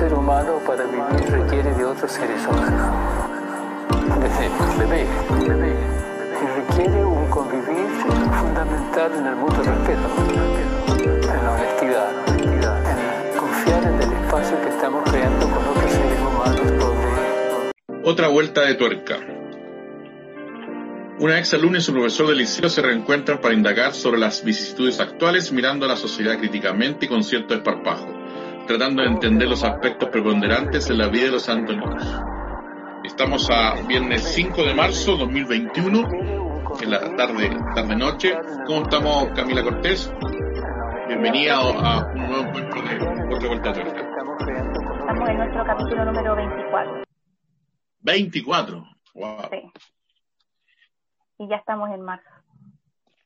ser humano para vivir requiere de otros seres humanos. Desde bebé, bebé, y requiere un convivir fundamental en el mutuo respeto, en la honestidad, en confiar en el espacio que estamos creando con otros seres humanos donde... Otra vuelta de tuerca. Una ex alumna y su profesor de liceo se reencuentran para indagar sobre las vicisitudes actuales mirando a la sociedad críticamente y con cierto esparpajo, tratando de entender los aspectos preponderantes en la vida de los antoninos. Estamos a viernes 5 de marzo 2021, en la tarde, tarde-noche. ¿Cómo estamos, Camila Cortés? Bienvenida a un nuevo encuentro de Otra Vuelta Tuerca. Estamos en nuestro capítulo número 24. 24, wow. Sí. Y ya estamos en marzo.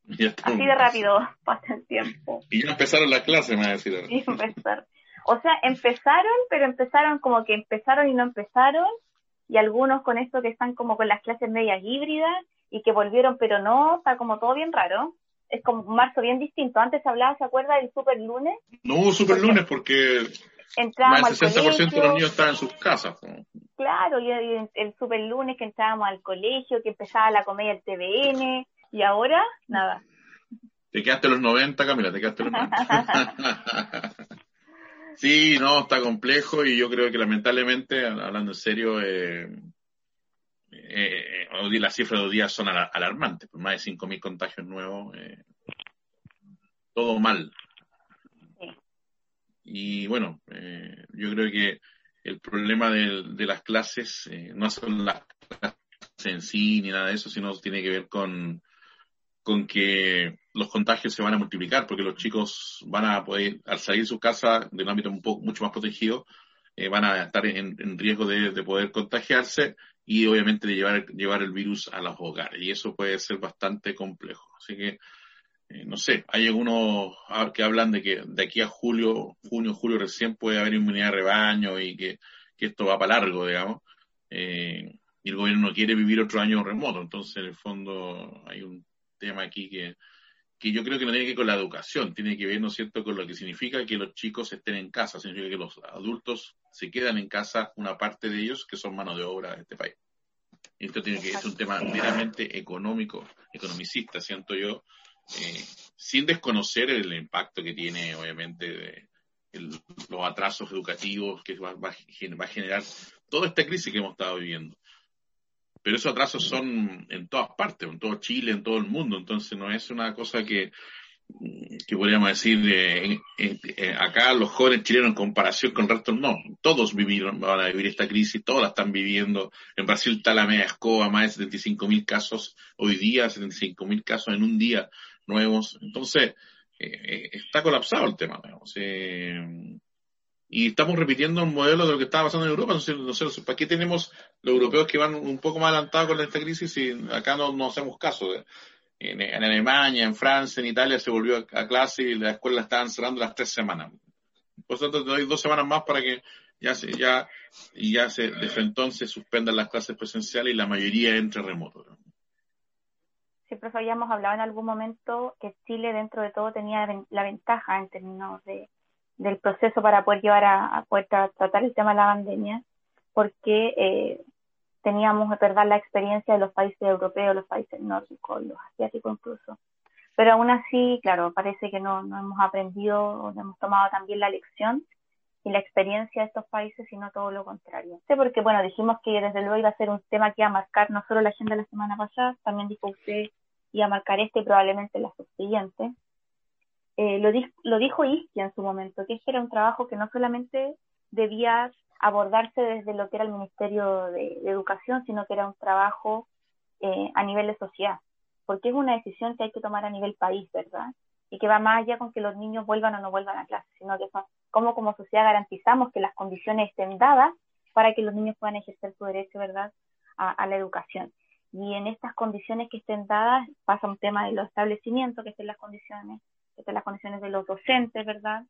Ya estamos. Así de rápido pasa el tiempo. Y ya empezaron las clases, me va a decir. Y empezar. O sea, empezaron, pero empezaron como que empezaron y no empezaron. Y algunos con esto que están como con las clases medias híbridas y que volvieron, pero no, está como todo bien raro. Es como un marzo bien distinto. Antes se hablaba, ¿se acuerda del super lunes? No hubo super lunes porque Entrábamos más del al 60% de los niños estaban en sus casas. Claro, y el, el super lunes que entrábamos al colegio, que empezaba la comedia del TVN, y ahora nada. Te quedaste los 90, Camila, te quedaste los 90. sí, no, está complejo y yo creo que lamentablemente, hablando en serio, eh, eh, las cifras de hoy día son ala- alarmantes, por más de 5.000 contagios nuevos, eh, todo mal. Y bueno, eh, yo creo que el problema de, de las clases eh, no son las clases en sí ni nada de eso, sino tiene que ver con, con que los contagios se van a multiplicar, porque los chicos van a poder, al salir de su casa de un ámbito mucho más protegido, eh, van a estar en, riesgo de, de poder contagiarse y obviamente de llevar, llevar el virus a los hogares. Y eso puede ser bastante complejo. Así que, eh, no sé, hay algunos ah, que hablan de que de aquí a julio, junio, julio recién puede haber inmunidad de rebaño y que, que esto va para largo, digamos. Eh, y el gobierno no quiere vivir otro año remoto. Entonces, en el fondo, hay un tema aquí que, que yo creo que no tiene que ver con la educación, tiene que ver, ¿no es cierto?, con lo que significa que los chicos estén en casa, significa que los adultos se quedan en casa, una parte de ellos que son mano de obra de este país. Esto tiene que es un tema meramente económico, economicista, siento yo, eh, sin desconocer el impacto que tiene, obviamente, de, el- los atrasos educativos que va, va va a generar toda esta crisis que hemos estado viviendo. Pero esos atrasos son en todas partes, en todo Chile, en todo el mundo, entonces no es una cosa que, que podríamos decir eh, eh, eh, acá los jóvenes chilenos en comparación con el resto no, todos vivieron, van a vivir esta crisis, todos la están viviendo. En Brasil está la media escoba, más de 75 mil casos hoy día, 75 mil casos en un día nuevos. Entonces, eh, eh, está colapsado el tema. digamos. Eh, y estamos repitiendo un modelo de lo que estaba pasando en Europa. Entonces, no sé, ¿para qué tenemos los europeos que van un poco más adelantados con esta crisis y acá no, no hacemos caso? de- en, en Alemania, en Francia, en Italia se volvió a, clase y las escuelas estaban cerrando las tres semanas. Por lo tanto, doy dos semanas más para que ya se, ya, y ya se, desde entonces suspendan las clases presenciales y la mayoría entre remoto. Sí, profe, habíamos hablado en algún momento que Chile dentro de todo tenía la ventaja en términos de, del proceso para poder llevar a, a poder tra- tratar el tema de la pandemia, porque eh, teníamos, verdad, la experiencia de los países europeos, los países nórdicos, los asiáticos incluso. Pero aún así, claro, parece que no, no hemos aprendido no hemos tomado también la lección y la experiencia de estos países, sino todo lo contrario. Sí, porque bueno, dijimos que desde luego iba a ser un tema que iba a marcar no solo la agenda de la semana pasada, también dijo usted iba a marcar este y probablemente la subsiguiente. Eh, lo, lo dijo Iski en su momento, que este era un trabajo que no solamente debía abordarse desde lo que era el Ministerio de, de Educación, sino que era un trabajo eh, a nivel de sociedad, porque es una decisión que hay que tomar a nivel país, ¿verdad? Y que va más allá con que los niños vuelvan o no vuelvan a clase, sino que son cómo como sociedad garantizamos que las condiciones estén dadas para que los niños puedan ejercer su derecho, ¿verdad?, a, a la educación. Y en estas condiciones que estén dadas pasa un tema de los establecimientos, que estén las condiciones, que estén las condiciones de los docentes, ¿verdad?,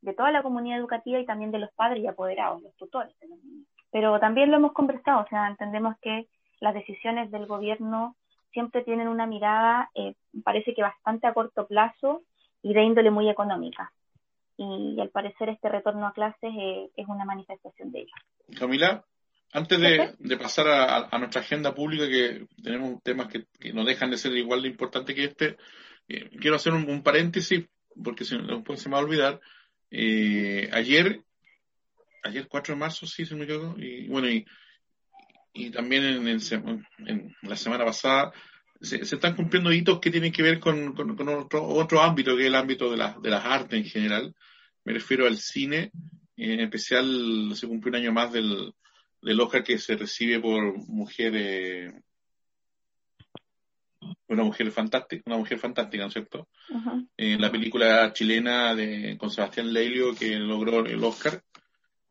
de toda la comunidad educativa y también de los padres y apoderados, los tutores de los niños. Pero también lo hemos conversado, o sea, entendemos que las decisiones del gobierno siempre tienen una mirada, eh, parece que bastante a corto plazo y de índole muy económica. y, al parecer este retorno a clases eh, es una manifestación de ello. Camila, antes de, pasar a, nuestra agenda pública, que tenemos temas que, no dejan de ser igual de importantes que este, eh, quiero hacer un, paréntesis, porque se, después se me va a olvidar. Eh, ayer, ayer 4 de marzo, sí, se me quedó, y bueno, y, también en, en, la semana pasada se, están cumpliendo hitos que tienen que ver con, otro, otro, ámbito, que es el ámbito de, de las artes en general. Me refiero al cine, en especial se cumplió un año más del, del Oscar que se recibe por mujeres una mujer fantástica, una mujer fantástica, ¿no es cierto? En la película chilena de, con Sebastián Leilio que logró el Oscar.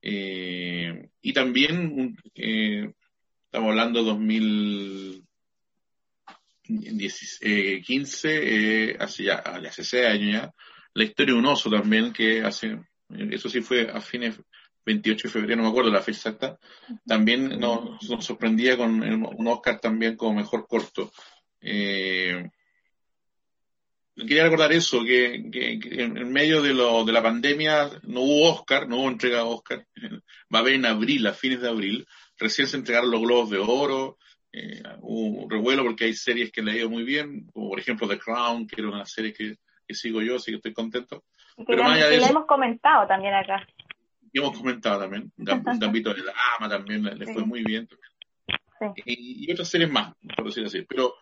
Eh, y también, eh, estamos hablando de 2015, eh, hace ya, hace seis años ya, la historia de un oso también, que hace, eso sí fue a fines 28 de febrero, no me acuerdo la fecha exacta, también nos, nos sorprendía con un Oscar también como mejor corto. Eh, quería recordar eso, que, en, medio de, lo, de la pandemia no hubo Oscar, no hubo entrega de Oscar. Va a haber en abril, a fines de abril. Recién se entregaron los Globos de Oro. Eh, hubo un revuelo porque hay series que le ha ido muy bien, como por ejemplo The Crown, que era una serie que, sigo yo, así que estoy contento. Pero más allá hemos comentado también acá y hemos comentado también, Gambito de la Ama también le, fue muy bien. Y, otras series más, por decir así. Pero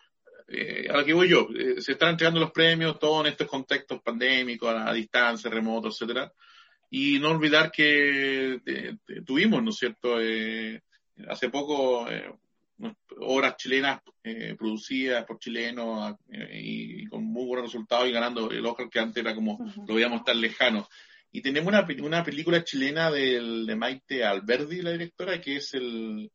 eh, a lo que voy yo, eh, se están entregando los premios, todos en estos contextos pandémicos, a, distancia, remotos, etcétera. Y no olvidar que eh, tuvimos, ¿no es cierto?, hace poco obras chilenas producidas por chilenos y, con muy buenos resultados y ganando el Oscar que antes era como lo veíamos tan lejano. Y tenemos una, una película chilena del, de Maite Alberdi, la directora, que es el,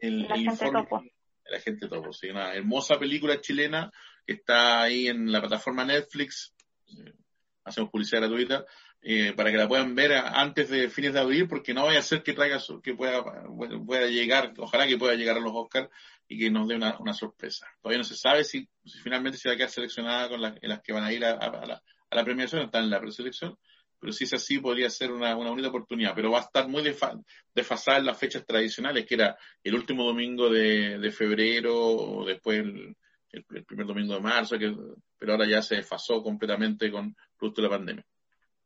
el, el informe, topo. El agente topo, sí, una hermosa película chilena que está ahí en la plataforma Netflix. Eh, hacemos publicidad gratuita. Eh, para que la puedan ver antes de fines de abril, porque no vaya a ser que traiga, que pueda, pueda llegar, ojalá que pueda llegar a los Oscars y que nos dé una, una sorpresa. Todavía no se sabe si, finalmente se va a quedar seleccionada con las que van a ir a, la, a la premiación, están en la preselección, pero si es así podría ser una, una bonita oportunidad, pero va a estar muy desfasada en las fechas tradicionales, que era el último domingo de, febrero o después el, primer domingo de marzo, que, pero ahora ya se desfasó completamente con producto de la pandemia.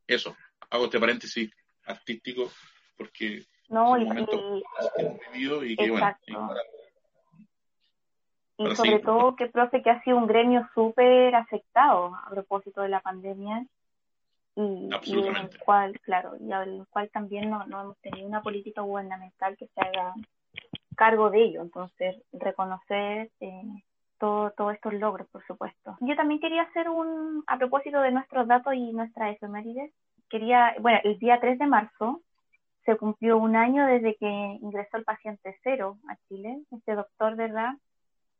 Eso, hago este paréntesis artístico porque no, y, y, que bueno, y sobre todo que profe que ha sido un gremio súper afectado a propósito de la pandemia y, en el cual, claro, y en el cual también no, no hemos tenido una política gubernamental que se haga cargo de ello. Entonces, reconocer eh, todo, todos estos logros, por supuesto. Yo también quería hacer un, a propósito de nuestros datos y nuestras efemérides, quería, bueno, el día 3 de marzo se cumplió un año desde que ingresó el paciente cero a Chile, este doctor, ¿verdad?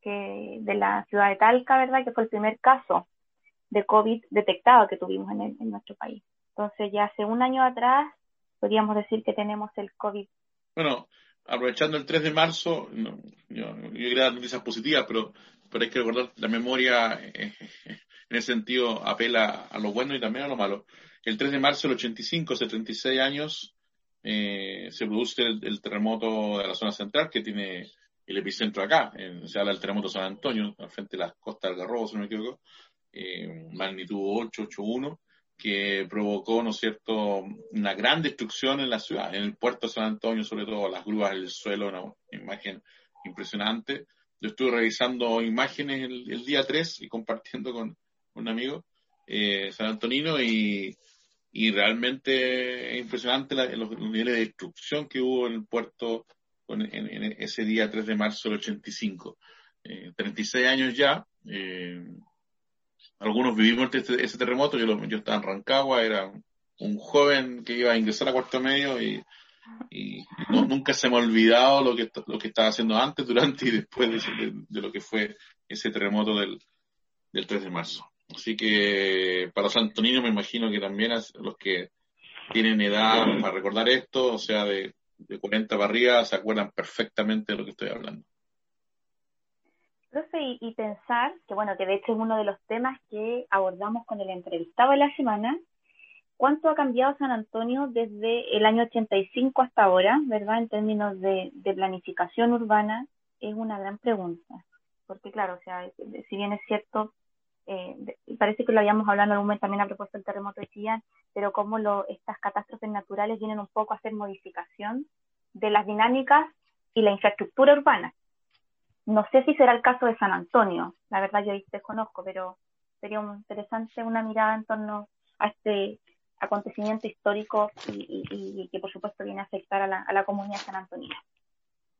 Que de la ciudad de Talca, ¿verdad? Que fue el primer caso de COVID detectado que tuvimos en, en nuestro país. Entonces, ya hace un año atrás, podríamos decir que tenemos el COVID. Bueno, aprovechando el 3 de marzo, yo, yo quería dar noticias positivas, pero, pero hay que recordar la memoria eh, en ese sentido apela a lo bueno y también a lo malo. El 3 de marzo del 85, hace 36 años, eh, se produce el, terremoto de la zona central que tiene el epicentro acá, en, se habla del terremoto San Antonio, al frente de las costas del Garrobo, si no me equivoco, eh, magnitud 881, que provocó, ¿no es cierto?, una gran destrucción en la ciudad, en el puerto de San Antonio, sobre todo las grúas el suelo, una imagen impresionante. Yo estuve revisando imágenes el, día 3 y compartiendo con un amigo eh, San Antonino y, y realmente impresionante los, niveles de destrucción que hubo en el puerto en, ese día 3 de marzo del 85. Eh, 36 años ya, eh, algunos vivimos este, ese terremoto, yo, yo estaba en Rancagua, era un joven que iba a ingresar a cuarto medio y, nunca se me ha olvidado lo que, lo que estaba haciendo antes, durante y después de, lo que fue ese terremoto del, del 3 de marzo. Así que para San Antonio me imagino que también los que tienen edad para recordar esto, o sea, de, de 40 para arriba, se acuerdan perfectamente de lo que estoy hablando y, pensar que, bueno, que de hecho es uno de los temas que abordamos con el entrevistado de la semana, ¿Cuánto ha cambiado San Antonio desde el año 85 hasta ahora, verdad? En términos de, planificación urbana, es una gran pregunta. Porque claro, o sea, si bien es cierto, eh, parece que lo habíamos hablado en algún momento también a propósito del terremoto de Chillán, pero cómo lo, estas catástrofes naturales vienen un poco a hacer modificación de las dinámicas y la infraestructura urbana. No sé si será el caso de San Antonio, la verdad yo desconozco, pero sería interesante una mirada en torno a este acontecimiento histórico y, que por supuesto viene a afectar a la, a la comunidad San Antonio.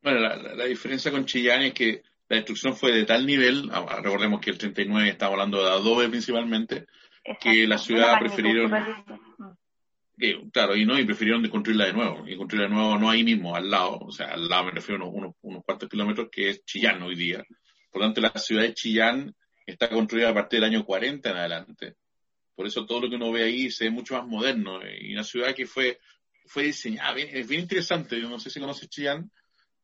Bueno, la, diferencia con Chillán es que la destrucción fue de tal nivel, recordemos que el 39 estaba hablando de adobe principalmente, que la ciudad prefirieron... Que, claro, y no, y prefirieron construirla de nuevo, y construirla de nuevo no ahí mismo, al lado, o sea, al lado me refiero a unos, unos, cuantos kilómetros, que es Chillán hoy día. Por lo tanto, la ciudad de Chillán está construida a partir del año 40 en adelante. Por eso todo lo que uno ve ahí se ve mucho más moderno. Y una ciudad que fue, fue diseñada, es bien interesante. Yo no sé si conoces Chillán,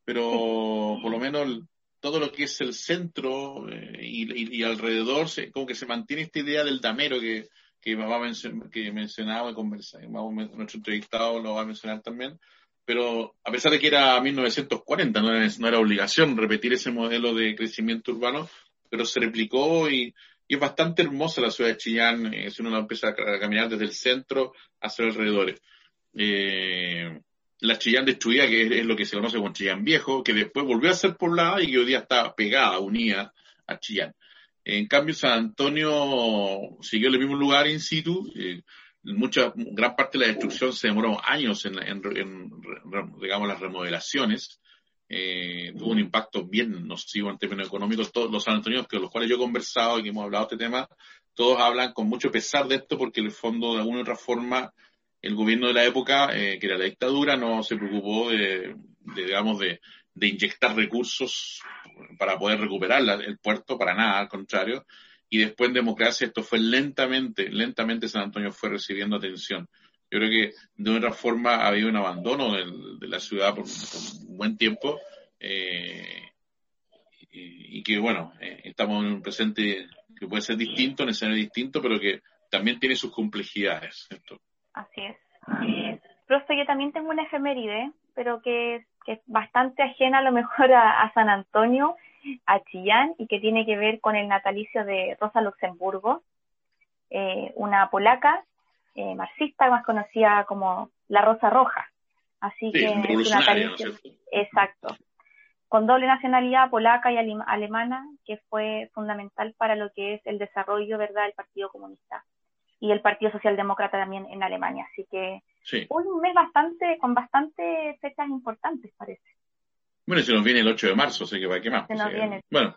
pero por lo menos todo lo que es el centro eh, y, alrededor, se, como que se mantiene esta idea del damero que, que, va a que mencionaba y conversaba, nuestro entrevistado lo va a mencionar también. Pero a pesar de que era 1940, no era, no era obligación repetir ese modelo de crecimiento urbano, pero se replicó y, es bastante hermosa la ciudad de Chillán, eh, si uno empieza a caminar desde el centro hacia los alrededores. Eh, la Chillán destruida, que es, lo que se conoce como Chillán Viejo, que después volvió a ser poblada y hoy día está pegada, unida a Chillán. En cambio, San Antonio siguió en el mismo lugar in situ. Eh, mucha, gran parte de la destrucción se demoró años en, en, en digamos, las remodelaciones eh, tuvo un impacto bien nocivo en términos económicos. Todos los San Antonios con los cuales yo he conversado y que hemos hablado de este tema, todos hablan con mucho pesar de esto porque en el fondo, de alguna u otra forma, el gobierno de la época, eh, que era la dictadura, no se preocupó de, digamos, de, de, inyectar recursos para poder recuperar el puerto, para nada, al contrario. Y después en democracia esto fue lentamente, lentamente San Antonio fue recibiendo atención. Yo creo que de otra forma ha habido un abandono de, la ciudad por, un buen tiempo eh, y, que, bueno, eh, estamos en un presente que puede ser distinto, en escenario distinto, pero que también tiene sus complejidades. Así es. Yo también tengo una efeméride, pero que, es bastante ajena a lo mejor a, San Antonio, a Chillán, y que tiene que ver con el natalicio de Rosa Luxemburgo, eh, una polaca eh, marxista, más conocida como la Rosa Roja. Así que es una exacto, con doble nacionalidad polaca y alemana, que fue fundamental para lo que es el desarrollo, ¿verdad?, del Partido Comunista y el Partido Socialdemócrata también en Alemania. Así que un mes bastante, con bastante fechas importantes, parece. Bueno, se nos viene el 8 de marzo, así que va a quemar. Bueno,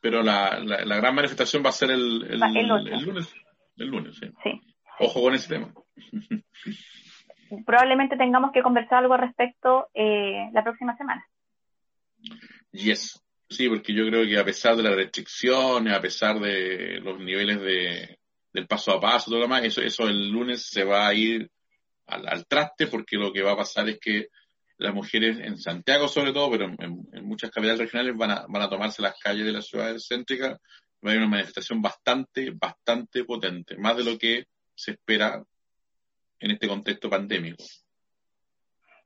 pero la, la, gran manifestación va a ser el, el, el lunes. El lunes, sí. sí. Ojo con ese tema. Probablemente tengamos que conversar algo al respecto eh, la próxima semana. Yes. Sí, porque yo creo que a pesar de las restricciones, a pesar de los niveles de, del paso a paso, todo lo demás, eso, eso el lunes se va a ir al, traste porque lo que va a pasar es que las mujeres en Santiago sobre todo, pero en, muchas capitales regionales van a, van a tomarse las calles de las ciudades céntricas, va a haber una manifestación bastante, bastante potente, más de lo que se espera en este contexto pandémico.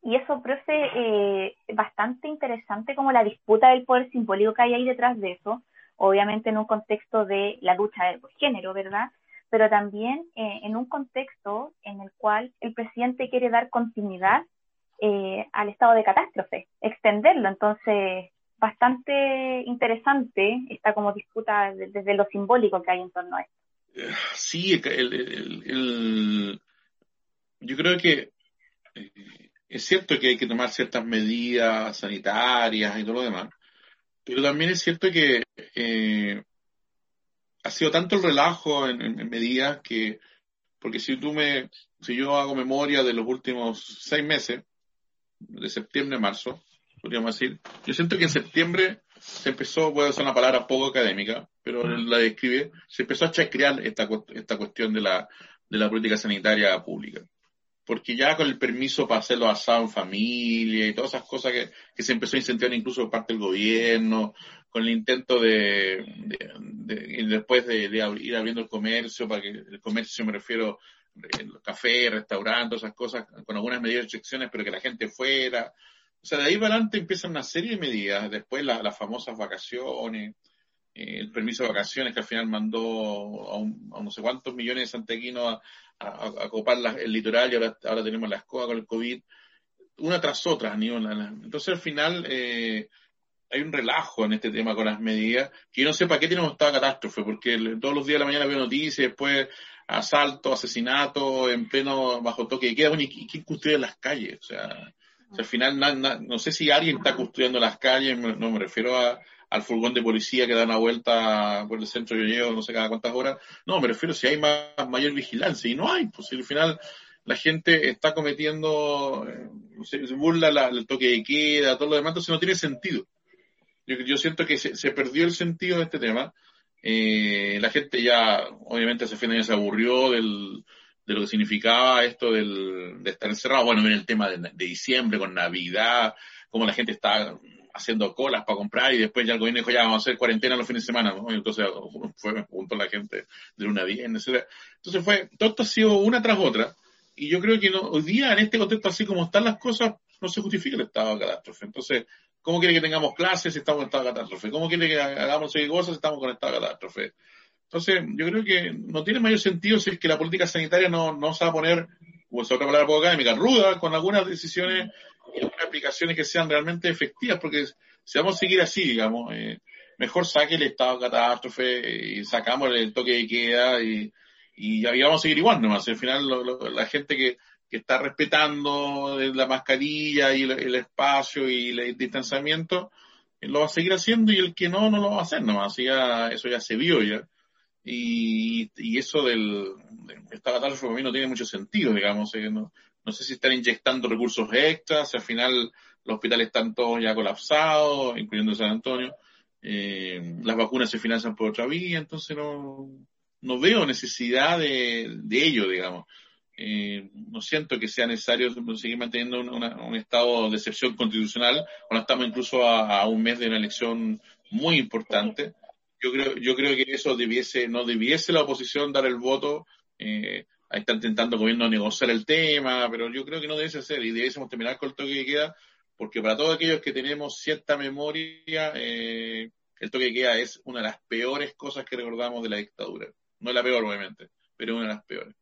Y eso, profe, eh, bastante interesante como la disputa del poder simbólico que hay ahí detrás de eso, obviamente en un contexto de la lucha del género, ¿verdad? Pero también eh, en un contexto en el cual el presidente quiere dar continuidad eh, al estado de catástrofe, extenderlo. Entonces, bastante interesante esta como disputa desde lo simbólico que hay en torno a esto. Sí, el, yo creo que eh, es cierto que hay que tomar ciertas medidas sanitarias y todo lo demás, pero también es cierto que ha sido tanto el relajo en, medidas que, porque si tú me, si yo hago memoria de los últimos seis meses, de septiembre a marzo, podríamos decir, yo siento que en septiembre se empezó, voy a usar una palabra poco académica, pero la describe, se empezó a chacrear esta, esta cuestión de la, de la política sanitaria pública. Porque ya con el permiso para hacerlo asado en familia y todas esas cosas que, que se empezó a incentivar incluso por parte del gobierno, con el intento de, de, después de, ir abriendo el comercio, para que el comercio me refiero café, restaurantes, esas cosas, con algunas medidas de restricciones, pero que la gente fuera. O sea, de ahí para adelante empiezan una serie de medidas, después las famosas vacaciones, eh, el permiso de vacaciones que al final mandó a, un, no sé cuántos millones de santiaguinos a, a, copar el litoral y ahora, ahora tenemos la escoba con el COVID, una tras otra. Entonces al final eh, hay un relajo en este tema con las medidas, que yo no sé para qué tenemos esta catástrofe, porque todos los días de la mañana veo noticias, después asalto, asesinato, en pleno bajo toque de queda, bueno, ¿y quién custodia las calles? O sea, al final no sé si alguien está custodiando las calles, no me refiero a, al furgón de policía que da una vuelta por el centro de llevo no sé cada cuántas horas, no, me refiero si hay más, mayor vigilancia, y no hay, pues al final la gente está cometiendo, eh, se, burla la, el toque de queda, todo lo demás, entonces no tiene sentido. Yo, yo siento que se, se, perdió el sentido de este tema. Eh, la gente ya, obviamente, hace fin de se aburrió del, de lo que significaba esto del, de estar encerrado. Bueno, en el tema de, de, diciembre, con Navidad, como la gente está haciendo colas para comprar y después ya el gobierno dijo ya vamos a hacer cuarentena los fines de semana, ¿no? entonces fue junto a la gente de una viernes, Entonces fue, todo esto ha sido una tras otra y yo creo que no, hoy día en este contexto así como están las cosas no se justifica el estado de catástrofe. Entonces, ¿cómo quiere que tengamos clases si estamos en estado de catástrofe? ¿Cómo quiere que hagamos cosas si estamos con estado de catástrofe? Entonces, yo creo que no tiene mayor sentido si es que la política sanitaria no, no se va a poner, o es otra palabra poco académica, ruda con algunas decisiones y aplicaciones que sean realmente efectivas, porque si vamos a seguir así, digamos, eh, mejor saque el estado de catástrofe y sacamos el toque de queda y, y, vamos a seguir igual nomás. Al final, la gente que, que está respetando la mascarilla y el, espacio y el distanciamiento, eh, lo va a seguir haciendo y el que no, no lo va a hacer nomás. Ya, eso ya se vio ya. Y, y eso del, de catástrofe para mí no tiene mucho sentido, digamos. Eh, no, no sé si están inyectando recursos extras, al final los hospitales están todos ya colapsados, incluyendo San Antonio. Eh, las vacunas se financian por otra vía, entonces no, no veo necesidad de, de ello, digamos. Eh, no siento que sea necesario seguir manteniendo un estado de excepción constitucional cuando estamos incluso a, un mes de una elección muy importante. Yo creo, yo creo que eso debiese, no debiese la oposición dar el voto eh, ahí están intentando gobierno negociar el tema, pero yo creo que no debe ser y debiésemos terminar con el toque de queda, porque para todos aquellos que tenemos cierta memoria, eh, el toque de queda es una de las peores cosas que recordamos de la dictadura. No es la peor, obviamente, pero una de las peores.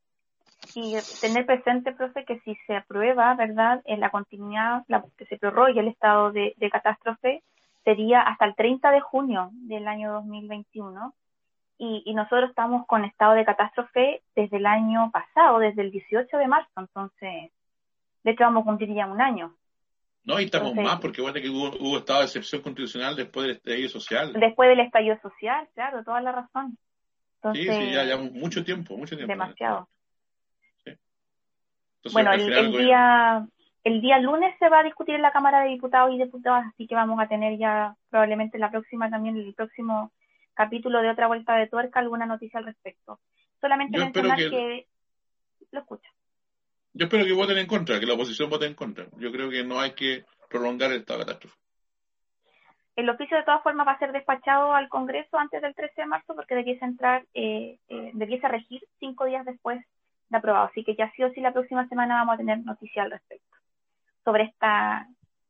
Y tener presente, profe, que si se aprueba, ¿verdad?, en la continuidad, la, que se prorrogue el estado de, de catástrofe, sería hasta el 30 de junio del año 2021 y, nosotros estamos con estado de catástrofe desde el año pasado, desde el 18 de marzo, entonces, de hecho vamos a cumplir ya un año. No, y estamos más porque bueno que hubo, estado de excepción constitucional después del estallido social. Después del estallido social, claro, toda la razón. sí, sí, ya, ya mucho tiempo, mucho tiempo. Demasiado. Bueno, el, día el día lunes se va a discutir en la Cámara de Diputados y Diputadas, así que vamos a tener ya probablemente la próxima también, el próximo capítulo de otra vuelta de tuerca alguna noticia al respecto. Solamente mencionar que... Lo escucho. Yo espero que voten en contra, que la oposición vote en contra. Yo creo que no hay que prolongar esta catástrofe. El oficio de todas formas va a ser despachado al Congreso antes del 13 de marzo porque debiese entrar, eh, eh, debiese regir cinco días después de aprobado. Así que ya sí o sí la próxima semana vamos a tener noticia al respecto sobre esta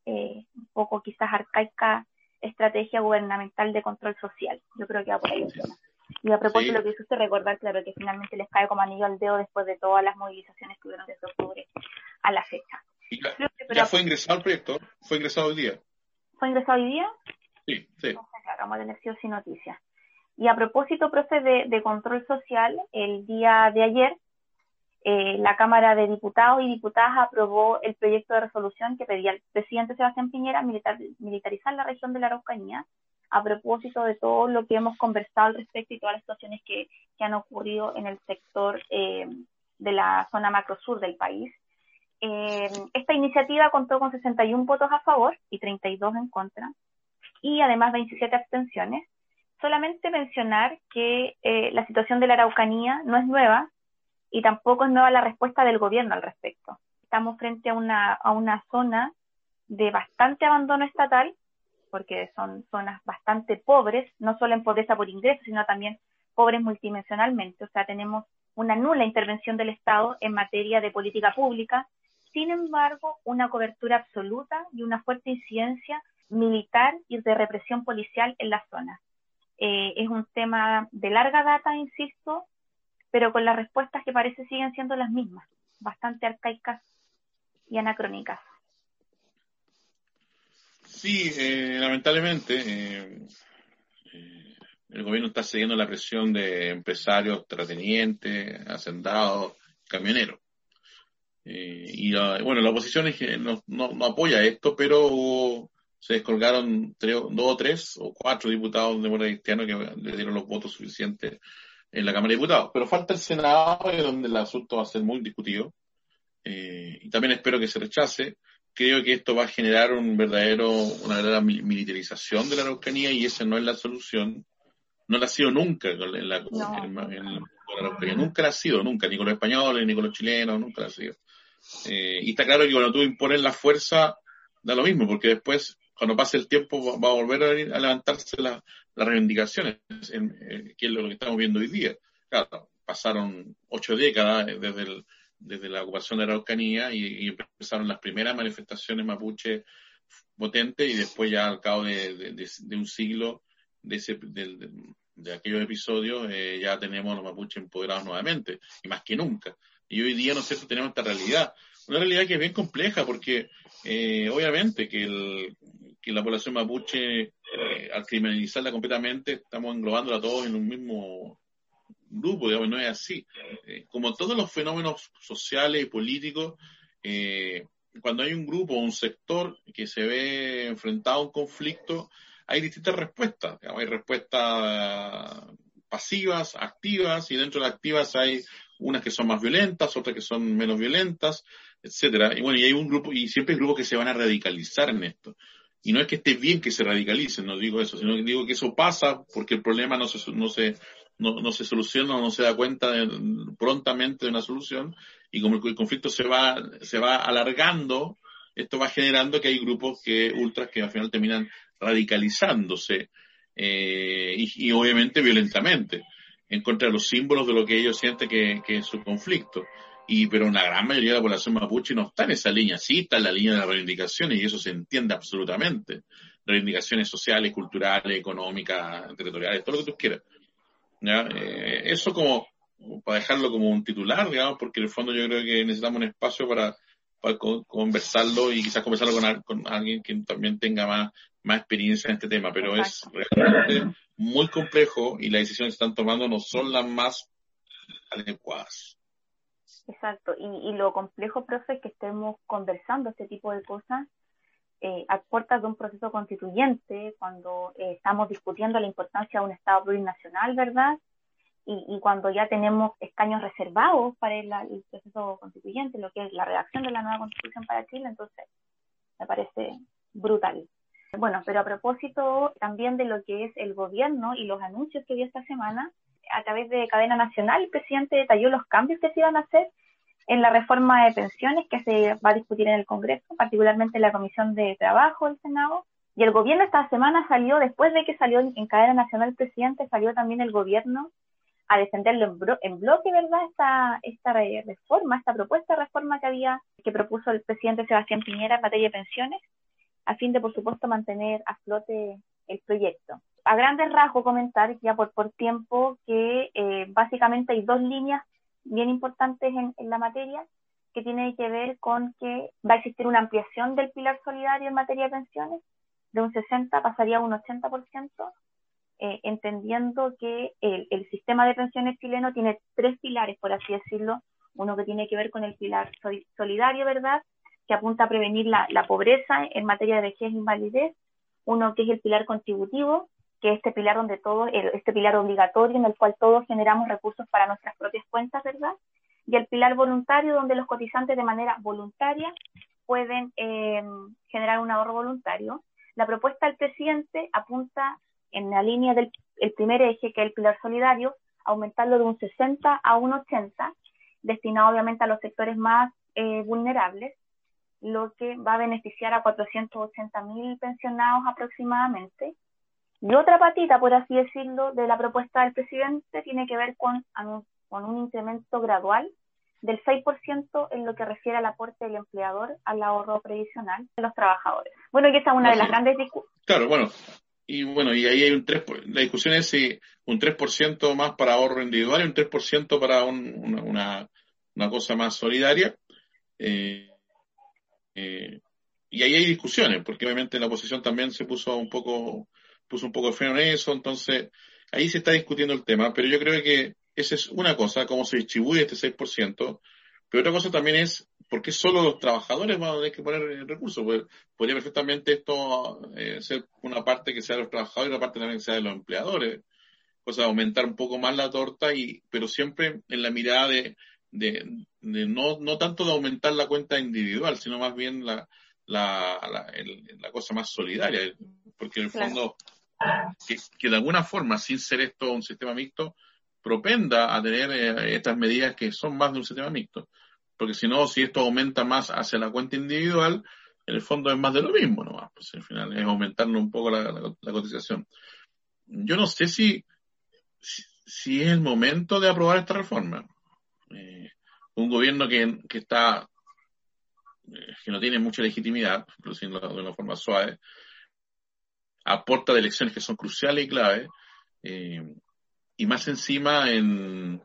eh, un poco quizás arcaica estrategia gubernamental de control social. Yo creo que va por ahí el tema. Y a propósito de lo que hizo usted recordar, claro, que finalmente les cae como anillo al dedo después de todas las movilizaciones que hubieron desde octubre a la fecha. Ya, fue ingresado el proyecto, fue ingresado hoy día. ¿Fue ingresado hoy día? Sí, sí. vamos a tener sí o sí noticias. Y a propósito, profe, de, de control social, el día de ayer eh, la Cámara de Diputados y Diputadas aprobó el proyecto de resolución que pedía al presidente Sebastián Piñera militarizar la región de la Araucanía a propósito de todo lo que hemos conversado al respecto y todas las situaciones que, han ocurrido en el sector eh, de la zona macrosur del país. Eh, esta iniciativa contó con 61 votos a favor y 32 en contra y además 27 abstenciones. Solamente mencionar que la situación de la Araucanía no es nueva, y tampoco es nueva la respuesta del gobierno al respecto. Estamos frente a una, a una zona de bastante abandono estatal, porque son zonas bastante pobres, no solo en pobreza por ingresos, sino también pobres multidimensionalmente. O sea, tenemos una nula intervención del Estado en materia de política pública, sin embargo, una cobertura absoluta y una fuerte incidencia militar y de represión policial en la zona. Eh, es un tema de larga data, insisto, pero con las respuestas que parece siguen siendo las mismas, bastante arcaicas y anacrónicas. Sí, eh, lamentablemente eh, el gobierno está cediendo la presión de empresarios, terratenientes, hacendados, camioneros. y bueno, la oposición que no, no, apoya esto, pero se descolgaron dos o tres o cuatro diputados de Morena Cristiano que le dieron los votos suficientes en la Cámara de Diputados. Pero falta el Senado, donde el asunto va a ser muy discutido. Eh, y también espero que se rechace. Creo que esto va a generar un verdadero, una verdadera militarización de la Araucanía y esa no es la solución. No la ha sido nunca en la, Araucanía. Nunca la ha sido, nunca, ni con los españoles, ni con los chilenos, nunca la ha sido. Eh, y está claro que cuando tú impones la fuerza, da lo mismo, porque después, cuando pase el tiempo, va a volver a, levantarse las reivindicaciones, eh, que es lo que estamos viendo hoy día. Claro, pasaron ocho décadas desde desde la ocupación de la Araucanía y, empezaron las primeras manifestaciones mapuche potentes y después ya al cabo de, un siglo de, ese, de, aquellos episodios eh, ya tenemos los mapuches empoderados nuevamente y más que nunca. Y hoy día, ¿no sé si tenemos esta realidad. Una realidad que es bien compleja porque eh, obviamente que, el, que la población mapuche, eh, al criminalizarla completamente, estamos englobándola todos en un mismo grupo, digamos, no es así. Eh, como todos los fenómenos sociales y políticos, eh, cuando hay un grupo o un sector que se ve enfrentado a un conflicto, hay distintas respuestas. hay respuestas pasivas, activas, y dentro de las activas hay unas que son más violentas, otras que son menos violentas, etcétera. Y bueno, y hay un grupo, y siempre hay grupos que se van a radicalizar en esto. Y no es que esté bien que se radicalicen, no digo eso, sino que digo que eso pasa porque el problema no se, no se, no, se soluciona o no se da cuenta prontamente de una solución y como el, conflicto se va, se va alargando, esto va generando que hay grupos que ultras que al final terminan radicalizándose eh, y, obviamente violentamente en contra de los símbolos de lo que ellos sienten que, que es su conflicto. Y, pero una gran mayoría de la población mapuche no está en esa línea, sí está en la línea de las reivindicaciones y eso se entiende absolutamente. Reivindicaciones sociales, culturales, económicas, territoriales, todo lo que tú quieras. Eh, eso como, para dejarlo como un titular, digamos, porque en el fondo yo creo que necesitamos un espacio para, conversarlo y quizás conversarlo con, alguien que también tenga más, más experiencia en este tema, pero es realmente muy complejo y las decisiones que están tomando no son las más adecuadas. Exacto, y, lo complejo, profe, es que estemos conversando este tipo de cosas eh, a puertas de un proceso constituyente, cuando eh, estamos discutiendo la importancia de un Estado plurinacional, ¿verdad? Y, cuando ya tenemos escaños reservados para el, proceso constituyente, lo que es la redacción de la nueva constitución para Chile, entonces me parece brutal. Bueno, pero a propósito también de lo que es el gobierno y los anuncios que dio esta semana, a través de cadena nacional, el presidente detalló los cambios que se iban a hacer en la reforma de pensiones que se va a discutir en el Congreso, particularmente en la Comisión de Trabajo del Senado. Y el gobierno esta semana salió, después de que salió en cadena nacional el presidente, salió también el gobierno a defenderlo en, bloque, ¿verdad? Esta, esta reforma, esta propuesta de reforma que había, que propuso el presidente Sebastián Piñera en materia de pensiones, a fin de, por supuesto, mantener a flote el proyecto. A grandes rasgos comentar ya por, por tiempo que eh, básicamente hay dos líneas bien importantes en, la materia, que tiene que ver con que va a existir una ampliación del pilar solidario en materia de pensiones, de un 60 pasaría a un 80%, eh, entendiendo que el, sistema de pensiones chileno tiene tres pilares, por así decirlo, uno que tiene que ver con el pilar solidario, ¿verdad?, que apunta a prevenir la, la pobreza en materia de vejez e invalidez, uno que es el pilar contributivo, que este pilar donde todo, este pilar obligatorio en el cual todos generamos recursos para nuestras propias cuentas, ¿verdad? Y el pilar voluntario donde los cotizantes de manera voluntaria pueden eh, generar un ahorro voluntario. La propuesta del presidente apunta en la línea del primer eje, que es el pilar solidario, aumentarlo de un 60 a un 80, destinado obviamente a los sectores más eh, vulnerables, lo que va a beneficiar a 480 mil pensionados aproximadamente y otra patita, por así decirlo, de la propuesta del presidente tiene que ver con con un incremento gradual del 6% en lo que refiere al aporte del empleador al ahorro previsional de los trabajadores. Bueno, y esta es una de las grandes discusiones. Claro, bueno, y bueno, y ahí hay un 3%, la discusión es si un 3% más para ahorro individual y un 3% para una, una, cosa más solidaria. Eh, eh, y ahí hay discusiones, porque obviamente la oposición también se puso un poco, puso un poco de freno en eso, entonces ahí se está discutiendo el tema, pero yo creo que esa es una cosa, cómo se distribuye este 6%, pero otra cosa también es por qué solo los trabajadores van a tener que poner recursos. Pues, podría perfectamente esto eh, ser una parte que sea de los trabajadores y otra parte también que sea de los empleadores. Cosa de aumentar un poco más la torta, y pero siempre en la mirada de, de, no, no tanto de aumentar la cuenta individual, sino más bien la, la, la, cosa más solidaria, porque en el fondo, que, que, de alguna forma, sin ser esto un sistema mixto, propenda a tener eh, estas medidas que son más de un sistema mixto. Porque si no, si esto aumenta más hacia la cuenta individual, en el fondo es más de lo mismo nomás. Pues al final es aumentarle un poco la, cotización. Yo no sé si, si, es el momento de aprobar esta reforma. Eh, un gobierno que, que está eh, que no tiene mucha legitimidad, por decirlo de una forma suave, aporta de elecciones que son cruciales y claves, eh, y más encima en,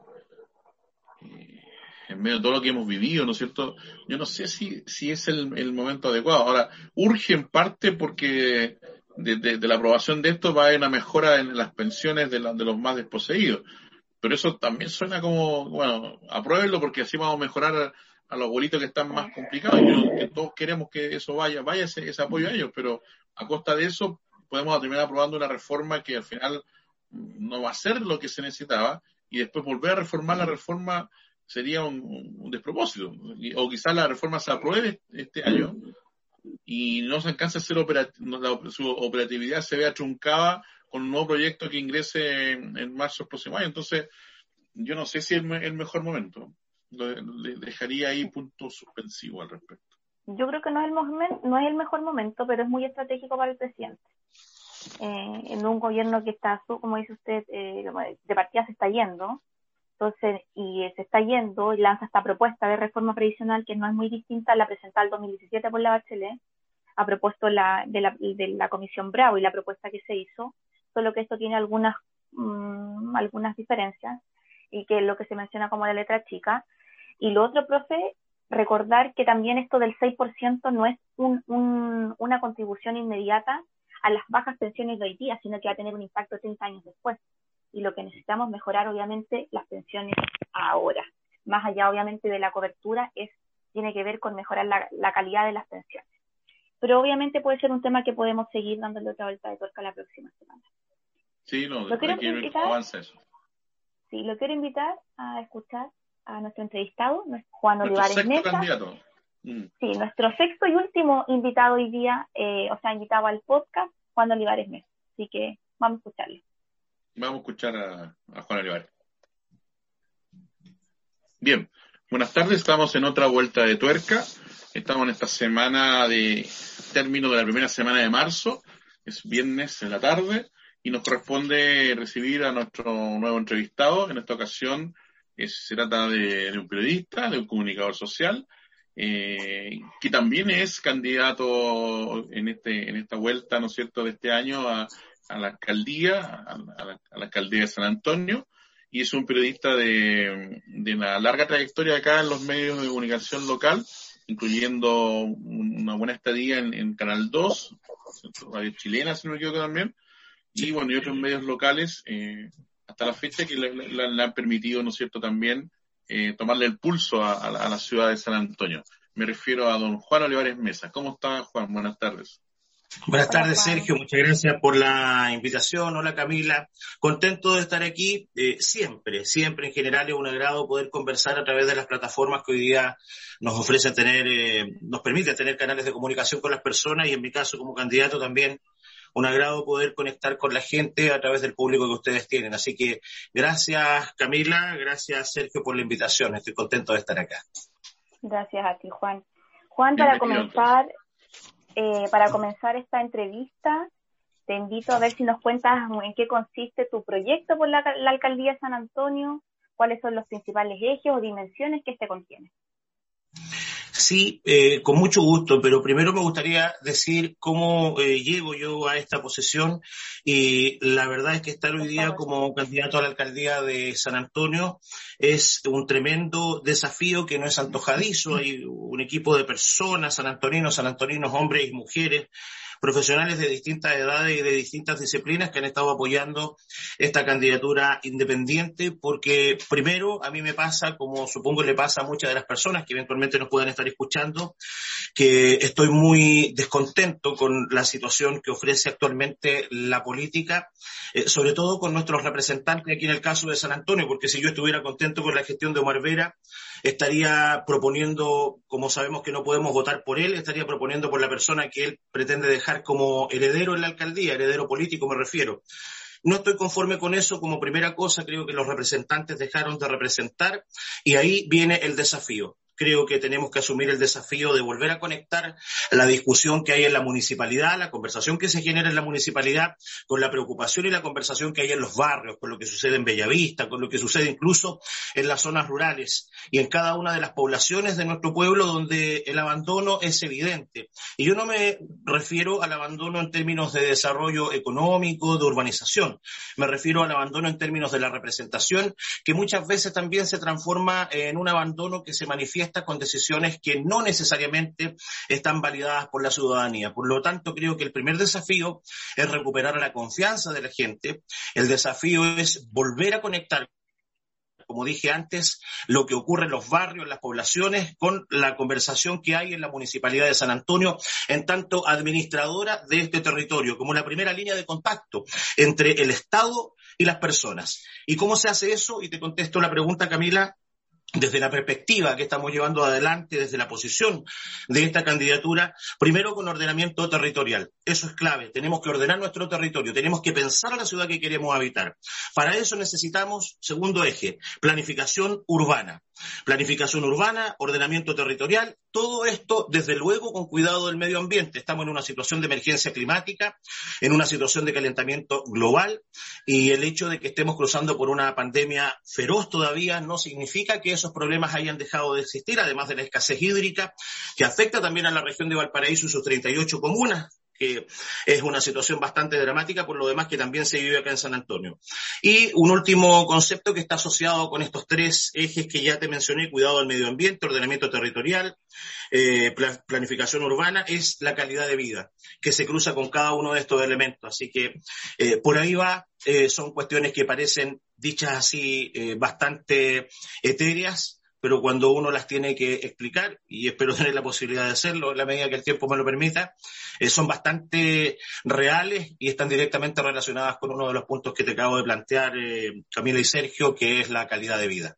eh, en medio de todo lo que hemos vivido, ¿no es cierto? Yo no sé si, si es el, momento adecuado. Ahora, urge en parte porque de, la aprobación de esto va a haber una mejora en las pensiones de, de los más desposeídos. Pero eso también suena como, bueno, apruébenlo porque así vamos a mejorar a los abuelitos que están más complicados. Yo, todos queremos que eso vaya, vaya ese, apoyo a ellos, pero a costa de eso podemos terminar aprobando una reforma que al final no va a ser lo que se necesitaba y después volver a reformar la reforma sería un, despropósito. O quizás la reforma se apruebe este año y no se alcance a hacer su operatividad se vea truncada con un nuevo proyecto que ingrese en, marzo próximo año. Entonces, yo no sé si es el mejor momento le dejaría ahí punto suspensivo al respecto. Yo creo que no es el, no es el mejor momento, pero es muy estratégico para el presidente. Eh, en un gobierno que está, como dice usted, eh, de partida se está yendo, entonces, y se está yendo y lanza esta propuesta de reforma previsional que no es muy distinta a la presentada el 2017 por la Bachelet, a propósito la, de, la, de la Comisión Bravo y la propuesta que se hizo, solo que esto tiene algunas, mm, algunas diferencias y que es lo que se menciona como la letra chica, y lo otro, profe, recordar que también esto del 6% no es un, una contribución inmediata a las bajas pensiones de hoy día, sino que va a tener un impacto 30 años después. Y lo que necesitamos mejorar, obviamente, las pensiones ahora. Más allá, obviamente, de la cobertura, es tiene que ver con mejorar la, calidad de las pensiones. Pero obviamente puede ser un tema que podemos seguir dándole otra vuelta de tuerca la próxima semana. Sí, no, ¿Lo quiero invitar, Sí, lo quiero invitar a escuchar a nuestro entrevistado, Juan Olivares Mesa. Mm. Sí, nuestro sexto y último invitado hoy día, eh, o sea, invitado al podcast, Juan Olivares Mesa. Así que vamos a escucharle. Vamos a escuchar a, Juan Olivares. Bien, buenas tardes, estamos en otra vuelta de tuerca. Estamos en esta semana de término de la primera semana de marzo, es viernes en la tarde, y nos corresponde recibir a nuestro nuevo entrevistado, en esta ocasión se trata de, un periodista, de un comunicador social, eh, que también es candidato en este en esta vuelta, ¿no es cierto?, de este año a, la alcaldía, a, la, alcaldía de San Antonio, y es un periodista de, de una larga trayectoria acá en los medios de comunicación local, incluyendo una buena estadía en, Canal 2, Radio Chilena, si no me equivoco también, y bueno, y otros medios locales, eh, hasta la fecha que le, han permitido, ¿no es cierto?, también eh, tomarle el pulso a, la, ciudad de San Antonio. Me refiero a don Juan Olivares Mesa. ¿Cómo está, Juan? Buenas tardes. Buenas tardes, Sergio. Muchas gracias por la invitación. Hola, Camila. Contento de estar aquí. Eh, siempre, siempre en general es un agrado poder conversar a través de las plataformas que hoy día nos ofrecen tener, eh, nos permite tener canales de comunicación con las personas y en mi caso como candidato también un agrado poder conectar con la gente a través del público que ustedes tienen. Así que gracias Camila, gracias Sergio por la invitación. Estoy contento de estar acá. Gracias a ti, Juan. Juan, para comenzar, eh, para comenzar esta entrevista, te invito a ver si nos cuentas en qué consiste tu proyecto por la, alcaldía de San Antonio, cuáles son los principales ejes o dimensiones que este contiene. Sí, eh, con mucho gusto, pero primero me gustaría decir cómo eh, llego yo a esta posesión y la verdad es que estar hoy día como candidato a la alcaldía de San Antonio es un tremendo desafío que no es antojadizo. Hay un equipo de personas, sanantoninos, sanantoninos, hombres y mujeres, profesionales de distintas edades y de distintas disciplinas que han estado apoyando esta candidatura independiente, porque primero a mí me pasa, como supongo le pasa a muchas de las personas que eventualmente nos puedan estar escuchando, que estoy muy descontento con la situación que ofrece actualmente la política, eh, sobre todo con nuestros representantes aquí en el caso de San Antonio, porque si yo estuviera contento con la gestión de Omar Vera, estaría proponiendo, como sabemos que no podemos votar por él, estaría proponiendo por la persona que él pretende dejar como heredero en la alcaldía, heredero político me refiero. No estoy conforme con eso. Como primera cosa, creo que los representantes dejaron de representar y ahí viene el desafío creo que tenemos que asumir el desafío de volver a conectar la discusión que hay en la municipalidad, la conversación que se genera en la municipalidad, con la preocupación y la conversación que hay en los barrios, con lo que sucede en Bellavista, con lo que sucede incluso en las zonas rurales y en cada una de las poblaciones de nuestro pueblo donde el abandono es evidente. Y yo no me refiero al abandono en términos de desarrollo económico, de urbanización, me refiero al abandono en términos de la representación, que muchas veces también se transforma en un abandono que se manifiesta con decisiones que no necesariamente están validadas por la ciudadanía. Por lo tanto, creo que el primer desafío es recuperar la confianza de la gente. El desafío es volver a conectar como dije antes, lo que ocurre en los barrios, en las poblaciones, con la conversación que hay en la Municipalidad de San Antonio, en tanto administradora de este territorio, como la primera línea de contacto entre el Estado y las personas. ¿Y cómo se hace eso? Y te contesto la pregunta, Camila, desde la perspectiva que estamos llevando adelante, desde la posición de esta candidatura, primero con ordenamiento territorial. Eso es clave. Tenemos que ordenar nuestro territorio, tenemos que pensar la ciudad que queremos habitar. Para eso necesitamos, segundo eje, planificación urbana. Planificación urbana, ordenamiento territorial, todo esto desde luego con cuidado del medio ambiente. Estamos en una situación de emergencia climática, en una situación de calentamiento global y el hecho de que estemos cruzando por una pandemia feroz todavía no significa que esos problemas hayan dejado de existir, además de la escasez hídrica que afecta también a la región de Valparaíso y sus 38 comunas que es una situación bastante dramática, por lo demás que también se vive acá en San Antonio. Y un último concepto que está asociado con estos tres ejes que ya te mencioné, cuidado del medio ambiente, ordenamiento territorial, eh, planificación urbana, es la calidad de vida, que se cruza con cada uno de estos elementos. Así que eh, por ahí va, eh, son cuestiones que parecen dichas así bastante etéreas, pero cuando uno las tiene que explicar, y espero tener la posibilidad de hacerlo en la medida que el tiempo me lo permita, eh, son bastante reales y están directamente relacionadas con uno de los puntos que te acabo de plantear, eh, Camila y Sergio, que es la calidad de vida.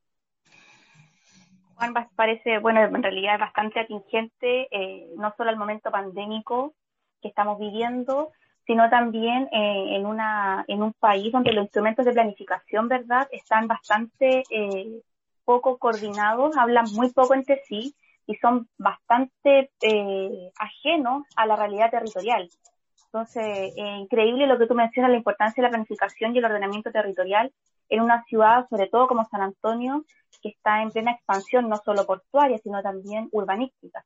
Juan, parece, bueno, en realidad es bastante atingente, eh, no solo al momento pandémico que estamos viviendo, sino también en, una, en un país donde los instrumentos de planificación, ¿verdad?, están bastante poco coordinados, hablan muy poco entre sí y son bastante eh, ajenos a la realidad territorial. Entonces, increíble lo que tú mencionas, la importancia de la planificación y el ordenamiento territorial en una ciudad, sobre todo como San Antonio, que está en plena expansión, no solo portuaria, sino también urbanística.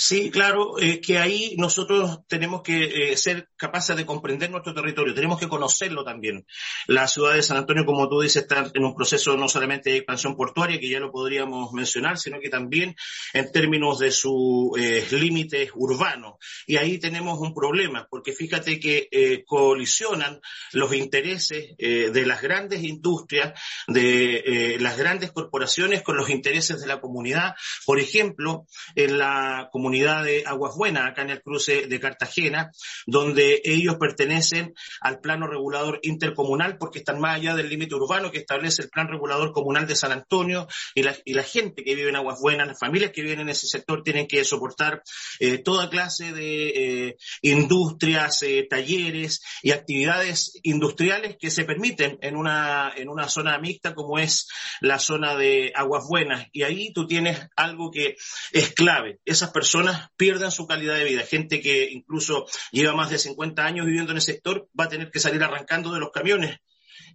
Sí, claro, eh, que ahí nosotros tenemos que eh, ser capaces de comprender nuestro territorio, tenemos que conocerlo también. La ciudad de San Antonio, como tú dices, está en un proceso no solamente de expansión portuaria, que ya lo podríamos mencionar, sino que también en términos de sus eh, límites urbanos. Y ahí tenemos un problema, porque fíjate que colisionan los intereses de las grandes industrias, de las grandes corporaciones con los intereses de la comunidad. Por ejemplo, en la comunidad comunidad de Aguas Buenas, acá en el cruce de Cartagena, donde ellos pertenecen al plano regulador intercomunal porque están más allá del límite urbano que establece el plan regulador comunal de San Antonio y la, y la gente que vive en Aguas Buenas, las familias que viven en ese sector tienen que soportar eh, toda clase de eh, industrias, eh, talleres y actividades industriales que se permiten en una, en una zona mixta como es la zona de Aguas Buenas. Y ahí tú tienes algo que es clave. Esas personas pierdan su calidad de vida. Gente que incluso lleva más de 50 años viviendo en el sector va a tener que salir arrancando de los camiones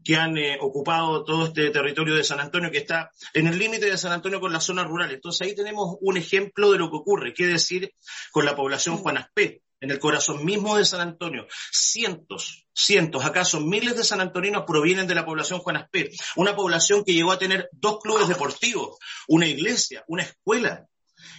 que han eh, ocupado todo este territorio de San Antonio que está en el límite de San Antonio con la zona rural. Entonces ahí tenemos un ejemplo de lo que ocurre, qué decir con la población Juanaspé, en el corazón mismo de San Antonio. Cientos, cientos, acaso miles de sanantoninos provienen de la población Juanaspé, una población que llegó a tener dos clubes deportivos, una iglesia, una escuela,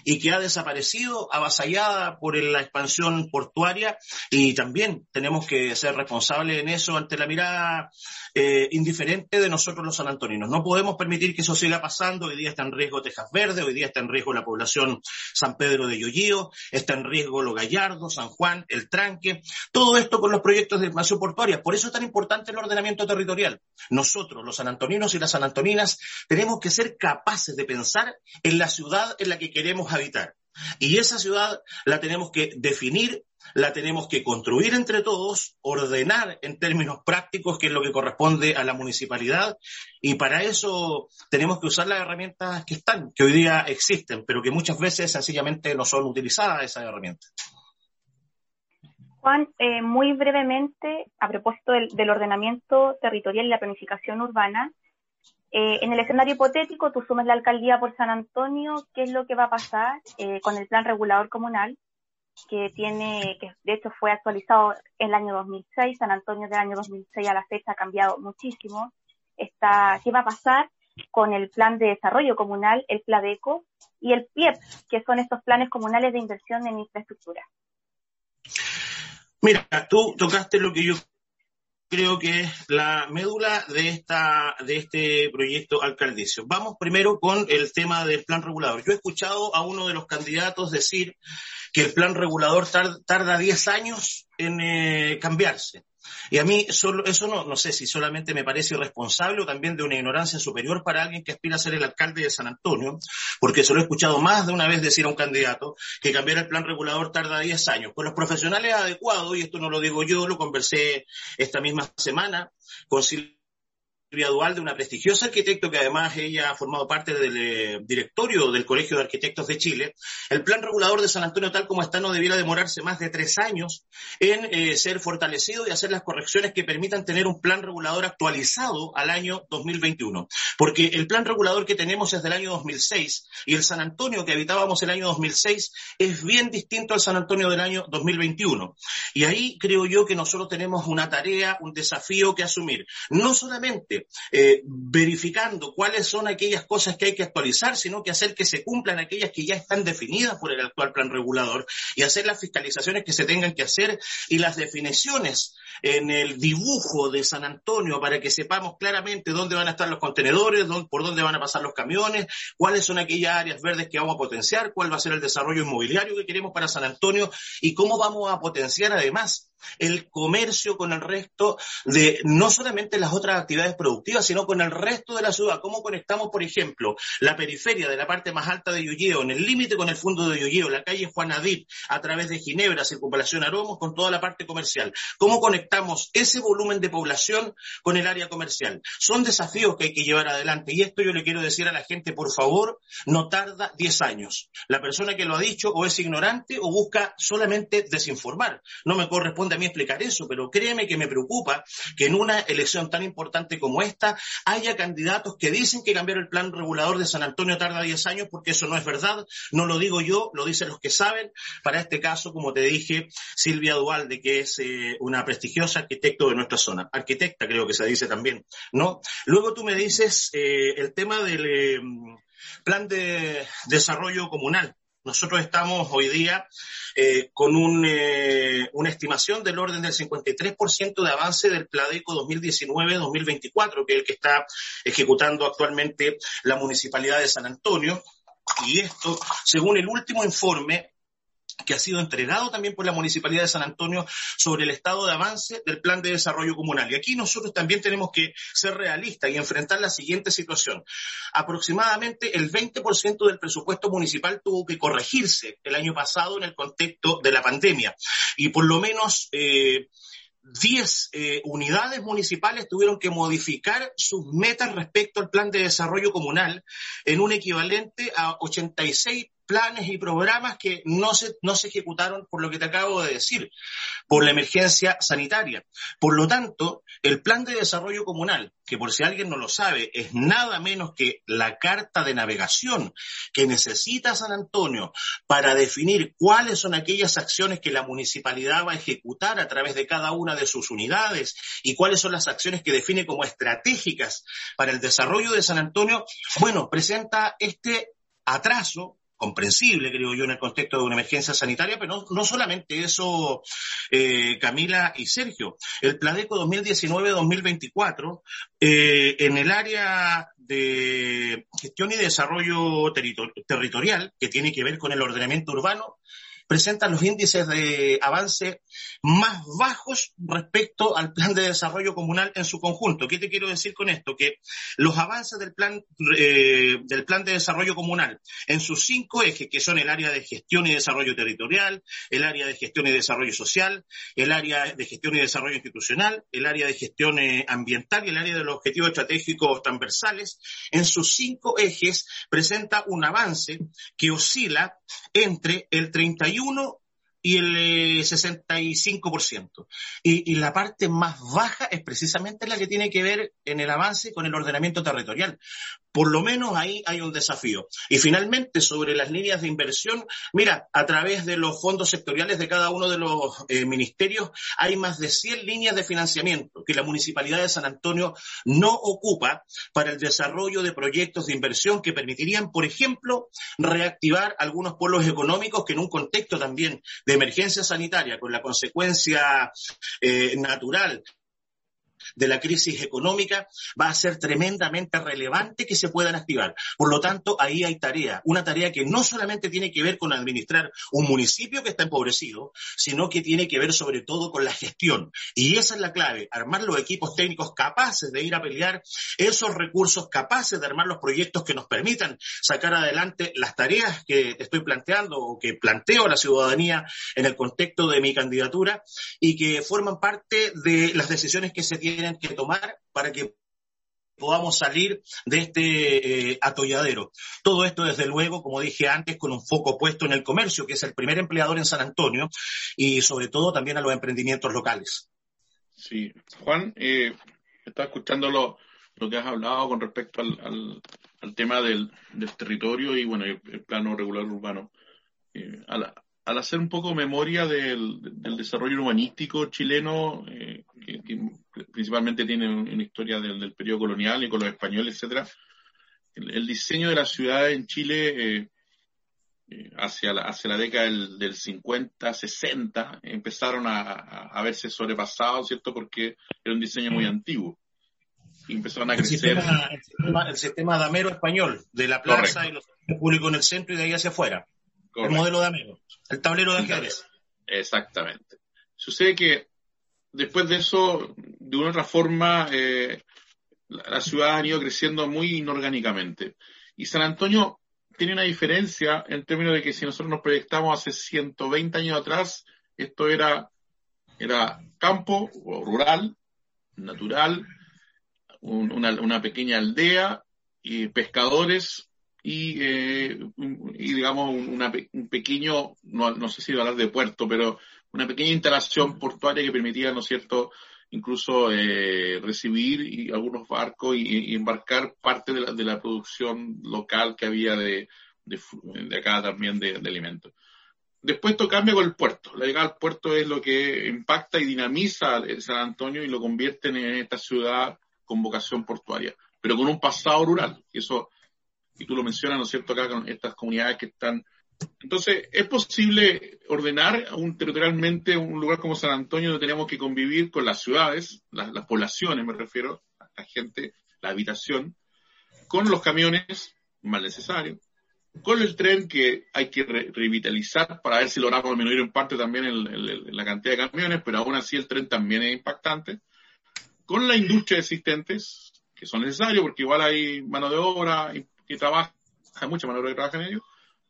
y que ha desaparecido avasallada por la expansión portuaria y también tenemos que ser responsables en eso ante la mirada eh, indiferente de nosotros los sanantoninos. No podemos permitir que eso siga pasando. Hoy día está en riesgo Tejas Verde, hoy día está en riesgo la población San Pedro de Yoyío, está en riesgo Lo Gallardo, San Juan, El Tranque, todo esto con los proyectos de expansión portuaria. Por eso es tan importante el ordenamiento territorial. Nosotros, los sanantoninos y las sanantoninas, tenemos que ser capaces de pensar en la ciudad en la que queremos habitar. Y esa ciudad la tenemos que definir, la tenemos que construir entre todos, ordenar en términos prácticos, que es lo que corresponde a la municipalidad, y para eso tenemos que usar las herramientas que están, que hoy día existen, pero que muchas veces sencillamente no son utilizadas esas herramientas. Juan, eh, muy brevemente, a propósito del ordenamiento territorial y la planificación urbana, eh, en el escenario hipotético, tú sumes la alcaldía por San Antonio, ¿qué es lo que va a pasar eh, con el plan regulador comunal? que tiene, que de hecho fue actualizado en el año 2006, San Antonio del año 2006 a la fecha ha cambiado muchísimo. Está, ¿Qué va a pasar con el plan de desarrollo comunal, el PLADECO y el PIEP, que son estos planes comunales de inversión en infraestructura? Mira, tú tocaste lo que yo creo que es la médula de, esta, de este proyecto alcaldicio. Vamos primero con el tema del plan regulador. Yo he escuchado a uno de los candidatos decir que el plan regulador tarda 10 años en eh, cambiarse. Y a mí solo, eso no, no sé si solamente me parece irresponsable o también de una ignorancia superior para alguien que aspira a ser el alcalde de San Antonio, porque se lo he escuchado más de una vez decir a un candidato que cambiar el plan regulador tarda 10 años. Con los profesionales adecuados, y esto no lo digo yo, lo conversé esta misma semana con De una prestigiosa arquitecto que además ella ha formado parte del eh, directorio del Colegio de Arquitectos de Chile, el plan regulador de San Antonio tal como está no debiera demorarse más de tres años en eh, ser fortalecido y hacer las correcciones que permitan tener un plan regulador actualizado al año 2021. Porque el plan regulador que tenemos es del año 2006 y el San Antonio que habitábamos el año 2006 es bien distinto al San Antonio del año 2021. Y ahí creo yo que nosotros tenemos una tarea, un desafío que asumir. No solamente eh, verificando cuáles son aquellas cosas que hay que actualizar, sino que hacer que se cumplan aquellas que ya están definidas por el actual plan regulador y hacer las fiscalizaciones que se tengan que hacer y las definiciones en el dibujo de San Antonio para que sepamos claramente dónde van a estar los contenedores, por dónde van a pasar los camiones, cuáles son aquellas áreas verdes que vamos a potenciar, cuál va a ser el desarrollo inmobiliario que queremos para San Antonio y cómo vamos a potenciar además el comercio con el resto de no solamente las otras actividades productivas, sino con el resto de la ciudad. ¿Cómo conectamos, por ejemplo, la periferia de la parte más alta de Yuyeo, en el límite con el fondo de Yuyeo, la calle Juan Adit, a través de Ginebra, Circunvalación Aromos, con toda la parte comercial? ¿Cómo conectamos ese volumen de población con el área comercial? Son desafíos que hay que llevar adelante y esto yo le quiero decir a la gente, por favor, no tarda 10 años. La persona que lo ha dicho o es ignorante o busca solamente desinformar. No me corresponde a mí explicar eso, pero créeme que me preocupa que en una elección tan importante como esta haya candidatos que dicen que cambiar el plan regulador de San Antonio tarda 10 años, porque eso no es verdad, no lo digo yo, lo dicen los que saben. Para este caso, como te dije, Silvia Dualde, que es eh, una prestigiosa arquitecto de nuestra zona, arquitecta creo que se dice también, ¿no? Luego tú me dices eh, el tema del eh, plan de desarrollo comunal. Nosotros estamos hoy día eh, con eh, una estimación del orden del 53% de avance del Pladeco 2019-2024, que es el que está ejecutando actualmente la Municipalidad de San Antonio. Y esto, según el último informe que ha sido entregado también por la Municipalidad de San Antonio sobre el estado de avance del plan de desarrollo comunal. Y aquí nosotros también tenemos que ser realistas y enfrentar la siguiente situación. Aproximadamente el 20% del presupuesto municipal tuvo que corregirse el año pasado en el contexto de la pandemia. Y por lo menos... Eh, 10 eh, unidades municipales tuvieron que modificar sus metas respecto al plan de desarrollo comunal en un equivalente a 86 planes y programas que no se, no se ejecutaron por lo que te acabo de decir, por la emergencia sanitaria. Por lo tanto, el plan de desarrollo comunal, que por si alguien no lo sabe, es nada menos que la carta de navegación que necesita San Antonio para definir cuáles son aquellas acciones que la municipalidad va a ejecutar a través de cada una de sus unidades y cuáles son las acciones que define como estratégicas para el desarrollo de San Antonio, bueno, presenta este atraso comprensible, creo yo, en el contexto de una emergencia sanitaria, pero no, solamente eso, eh, Camila y Sergio. El Pladeco 2019-2024, eh, en el área de gestión y desarrollo territorial, que tiene que ver con el ordenamiento urbano, presentan los índices de avance más bajos respecto al plan de desarrollo comunal en su conjunto. ¿Qué te quiero decir con esto? Que los avances del plan, eh, del plan de desarrollo comunal en sus cinco ejes, que son el área de gestión y desarrollo territorial, el área de gestión y desarrollo social, el área de gestión y desarrollo institucional, el área de gestión eh, ambiental y el área de los objetivos estratégicos transversales, en sus cinco ejes presenta un avance que oscila entre el 31 hay uno y el 65%. Eh, y, y la parte más baja es precisamente la que tiene que ver en el avance con el ordenamiento territorial. Por lo menos ahí hay un desafío. Y finalmente, sobre las líneas de inversión, mira, a través de los fondos sectoriales de cada uno de los eh, ministerios hay más de 100 líneas de financiamiento que la Municipalidad de San Antonio no ocupa para el desarrollo de proyectos de inversión que permitirían, por ejemplo, reactivar algunos pueblos económicos que en un contexto también de emergencia sanitaria, con la consecuencia eh, natural de la crisis económica, va a ser tremendamente relevante que se puedan activar. Por lo tanto, ahí hay tarea, una tarea que no solamente tiene que ver con administrar un municipio que está empobrecido, sino que tiene que ver sobre todo con la gestión. Y esa es la clave, armar los equipos técnicos capaces de ir a pelear esos recursos, capaces de armar los proyectos que nos permitan sacar adelante las tareas que estoy planteando o que planteo a la ciudadanía en el contexto de mi candidatura y que forman parte de las decisiones que se tienen tienen que tomar para que podamos salir de este eh, atolladero. Todo esto, desde luego, como dije antes, con un foco puesto en el comercio, que es el primer empleador en San Antonio, y sobre todo también a los emprendimientos locales. Sí, Juan, eh, está escuchando lo, que has hablado con respecto al, tema del, territorio y, bueno, el, plano regular urbano. Eh, al hacer un poco memoria del, desarrollo urbanístico chileno, eh, que, principalmente tiene una historia del, periodo colonial y con los españoles, etcétera, el, diseño de la ciudad en Chile eh, eh, hacia, la, hacia la década del, 50, 60, empezaron a, verse sobrepasados, ¿cierto? Porque era un diseño muy antiguo. Y empezaron a crecer. el, sistema, damero español, de la plaza y los públicos en el centro y de ahí hacia afuera. El modelo de Amero, el tablero de ajedrez. Exactamente. Sucede que después de eso, de una otra forma, eh, la ciudad ha ido creciendo muy inorgánicamente. Y San Antonio tiene una diferencia en términos de que si nosotros nos proyectamos hace 120 años atrás, esto era, era campo o rural, natural, una, una, pequeña aldea, y pescadores, y, eh, y digamos, un pequeño, no, no, sé si hablar de puerto, pero una pequeña instalación portuaria que permitía, ¿no es cierto?, incluso eh, recibir algunos barcos y, embarcar parte de la, de la, producción local que había de, de, de acá también de, alimentos. Después esto cambia con el puerto. La llegada al puerto es lo que impacta y dinamiza San Antonio y lo convierte en esta ciudad con vocación portuaria, pero con un pasado rural. Eso y tú lo mencionas, ¿no es cierto?, acá con estas comunidades que están. Entonces, ¿es posible ordenar un, territorialmente un lugar como San Antonio donde tenemos que convivir con las ciudades, las, poblaciones, me refiero, a la gente, la habitación, con los camiones, más necesario, con el tren que hay que revitalizar para ver si logramos disminuir en parte también la cantidad de camiones, pero aún así el tren también es impactante, con la industria existentes, que son necesarios porque igual hay mano de obra, que trabaja, hay mucha mano que trabaja en ello,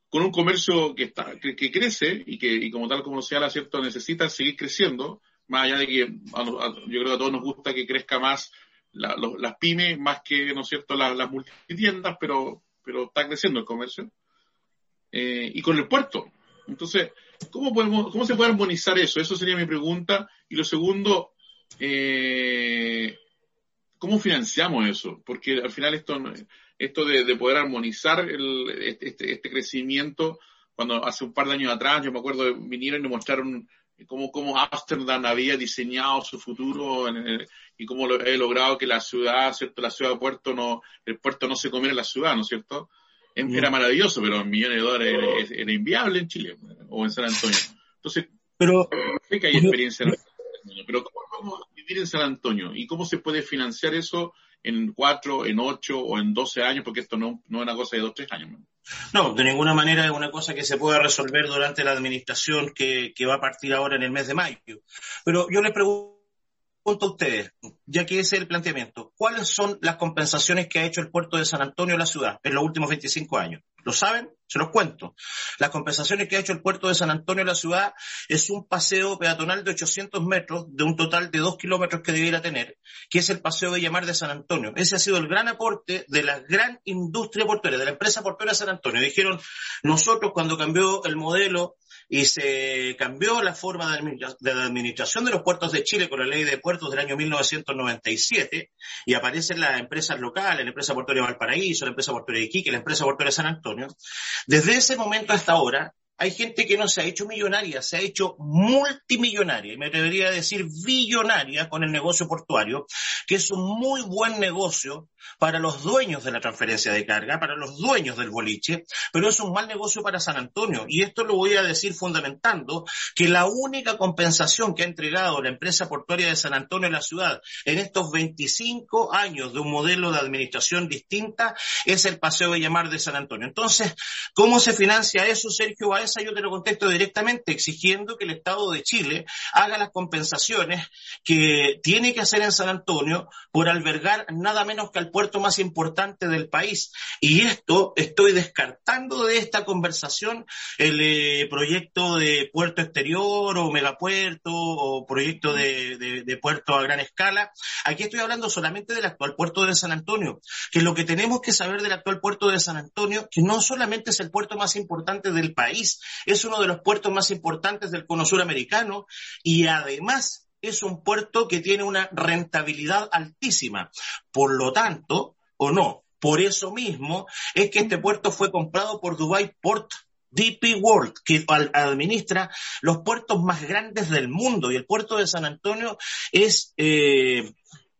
con un comercio que, está, que, crece y que, y como tal como señala, ¿cierto?, necesita seguir creciendo, más allá de que yo creo que a todos nos gusta que crezca más las pymes, más que, ¿no es cierto?, las, multitiendas, pero, pero está creciendo el comercio. eh, y con el puerto. Entonces, ¿cómo, podemos, ¿cómo se puede armonizar eso? Eso sería mi pregunta. Y lo segundo, eh, ¿cómo financiamos eso? Porque al final esto, esto de, poder armonizar este, este, este, crecimiento, cuando hace un par de años atrás, yo me acuerdo, vinieron y mostraron cómo, cómo Amsterdam había diseñado su futuro y cómo lo, he logrado que la ciudad, ¿cierto? La ciudad de puerto no, el puerto no se comiera en la ciudad, ¿no es cierto? Mm. Era maravilloso, pero en millones de dólares era, inviable en Chile o en San Antonio. Entonces, pero, sé que hay experiencia en pero ¿cómo vamos a vivir en San Antonio? ¿Y cómo se puede financiar eso en cuatro, en ocho o en doce años? Porque esto no, no es una cosa de dos, tres años. No, de ninguna manera es una cosa que se pueda resolver durante la administración que, que va a partir ahora en el mes de mayo. Pero yo les pregunto a ustedes, ya que ese es el planteamiento, ¿cuáles son las compensaciones que ha hecho el puerto de San Antonio a la ciudad en los últimos 25 años? ¿Lo saben? Se los cuento. Las compensaciones que ha hecho el puerto de San Antonio a la ciudad es un paseo peatonal de 800 metros de un total de 2 kilómetros que debiera tener, que es el paseo de llamar de San Antonio. Ese ha sido el gran aporte de la gran industria portuaria, de la empresa portuaria San Antonio. Dijeron, nosotros cuando cambió el modelo y se cambió la forma de, la administración de los puertos de Chile con la ley de puertos del año 1997 y aparecen las empresas locales, la empresa portuaria Valparaíso, la empresa portuaria Iquique, la empresa portuaria San Antonio. Desde ese momento hasta ahora, hay gente que no se ha hecho millonaria, se ha hecho multimillonaria, y me atrevería a decir billonaria con el negocio portuario, que es un muy buen negocio para los dueños de la transferencia de carga, para los dueños del boliche, pero es un mal negocio para San Antonio. Y esto lo voy a decir fundamentando que la única compensación que ha entregado la empresa portuaria de San Antonio a la ciudad en estos 25 años de un modelo de administración distinta es el paseo de llamar de San Antonio. Entonces, ¿cómo se financia eso, Sergio esa yo te lo contesto directamente, exigiendo que el Estado de Chile haga las compensaciones que tiene que hacer en San Antonio por albergar nada menos que al puerto más importante del país. Y esto estoy descartando de esta conversación el eh, proyecto de puerto exterior o megapuerto o proyecto de, de puerto a gran escala. Aquí estoy hablando solamente del actual puerto de San Antonio, que lo que tenemos que saber del actual puerto de San Antonio, que no solamente es el puerto más importante del país, es uno de los puertos más importantes del cono suramericano y además es un puerto que tiene una rentabilidad altísima. Por lo tanto, o no, por eso mismo es que este puerto fue comprado por Dubai Port DP World, que administra los puertos más grandes del mundo y el puerto de San Antonio es eh,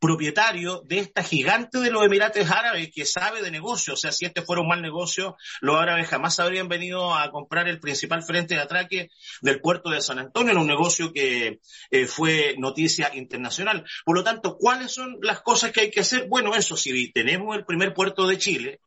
propietario de esta gigante de los Emiratos Árabes que sabe de negocio. O sea, si este fuera un mal negocio, los árabes jamás habrían venido a comprar el principal frente de atraque del puerto de San Antonio en un negocio que eh, fue noticia internacional. Por lo tanto, ¿cuáles son las cosas que hay que hacer? Bueno, eso, si tenemos el primer puerto de Chile,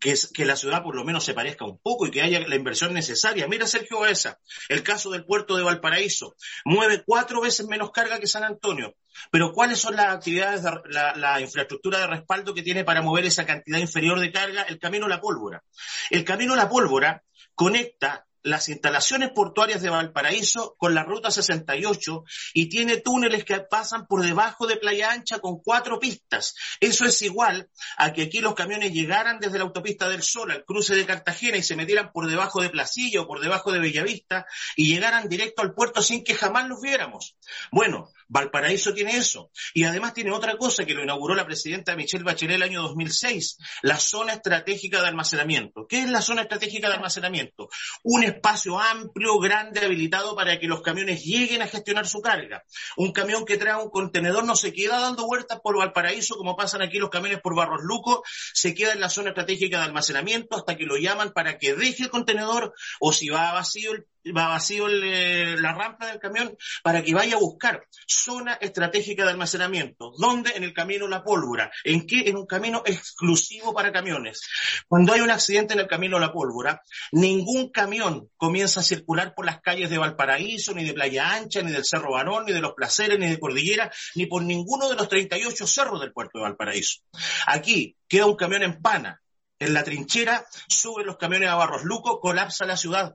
que, la ciudad por lo menos se parezca un poco y que haya la inversión necesaria. Mira, Sergio Baeza, el caso del puerto de Valparaíso, mueve cuatro veces menos carga que San Antonio. Pero ¿cuáles son las actividades, de, la, la, infraestructura de respaldo que tiene para mover esa cantidad inferior de carga? El camino La Pólvora. El camino La Pólvora conecta las instalaciones portuarias de Valparaíso con la ruta 68 y tiene túneles que pasan por debajo de Playa Ancha con cuatro pistas. Eso es igual a que aquí los camiones llegaran desde la autopista del Sol al cruce de Cartagena y se metieran por debajo de Placilla o por debajo de Bellavista y llegaran directo al puerto sin que jamás los viéramos. Bueno, Valparaíso tiene eso. Y además tiene otra cosa que lo inauguró la presidenta Michelle Bachelet el año 2006, la zona estratégica de almacenamiento. ¿Qué es la zona estratégica de almacenamiento? Un espacio amplio, grande, habilitado para que los camiones lleguen a gestionar su carga. Un camión que trae un contenedor no se queda dando vueltas por Valparaíso como pasan aquí los camiones por Barros Luco, se queda en la zona estratégica de almacenamiento hasta que lo llaman para que deje el contenedor o si va vacío el va vacío eh, la rampa del camión para que vaya a buscar zona estratégica de almacenamiento. ¿Dónde? En el camino La Pólvora. ¿En qué? En un camino exclusivo para camiones. Cuando hay un accidente en el camino La Pólvora, ningún camión comienza a circular por las calles de Valparaíso, ni de Playa Ancha, ni del Cerro Barón, ni de Los Placeres, ni de Cordillera, ni por ninguno de los 38 cerros del puerto de Valparaíso. Aquí queda un camión en pana, en la trinchera, suben los camiones a Barros Luco, colapsa la ciudad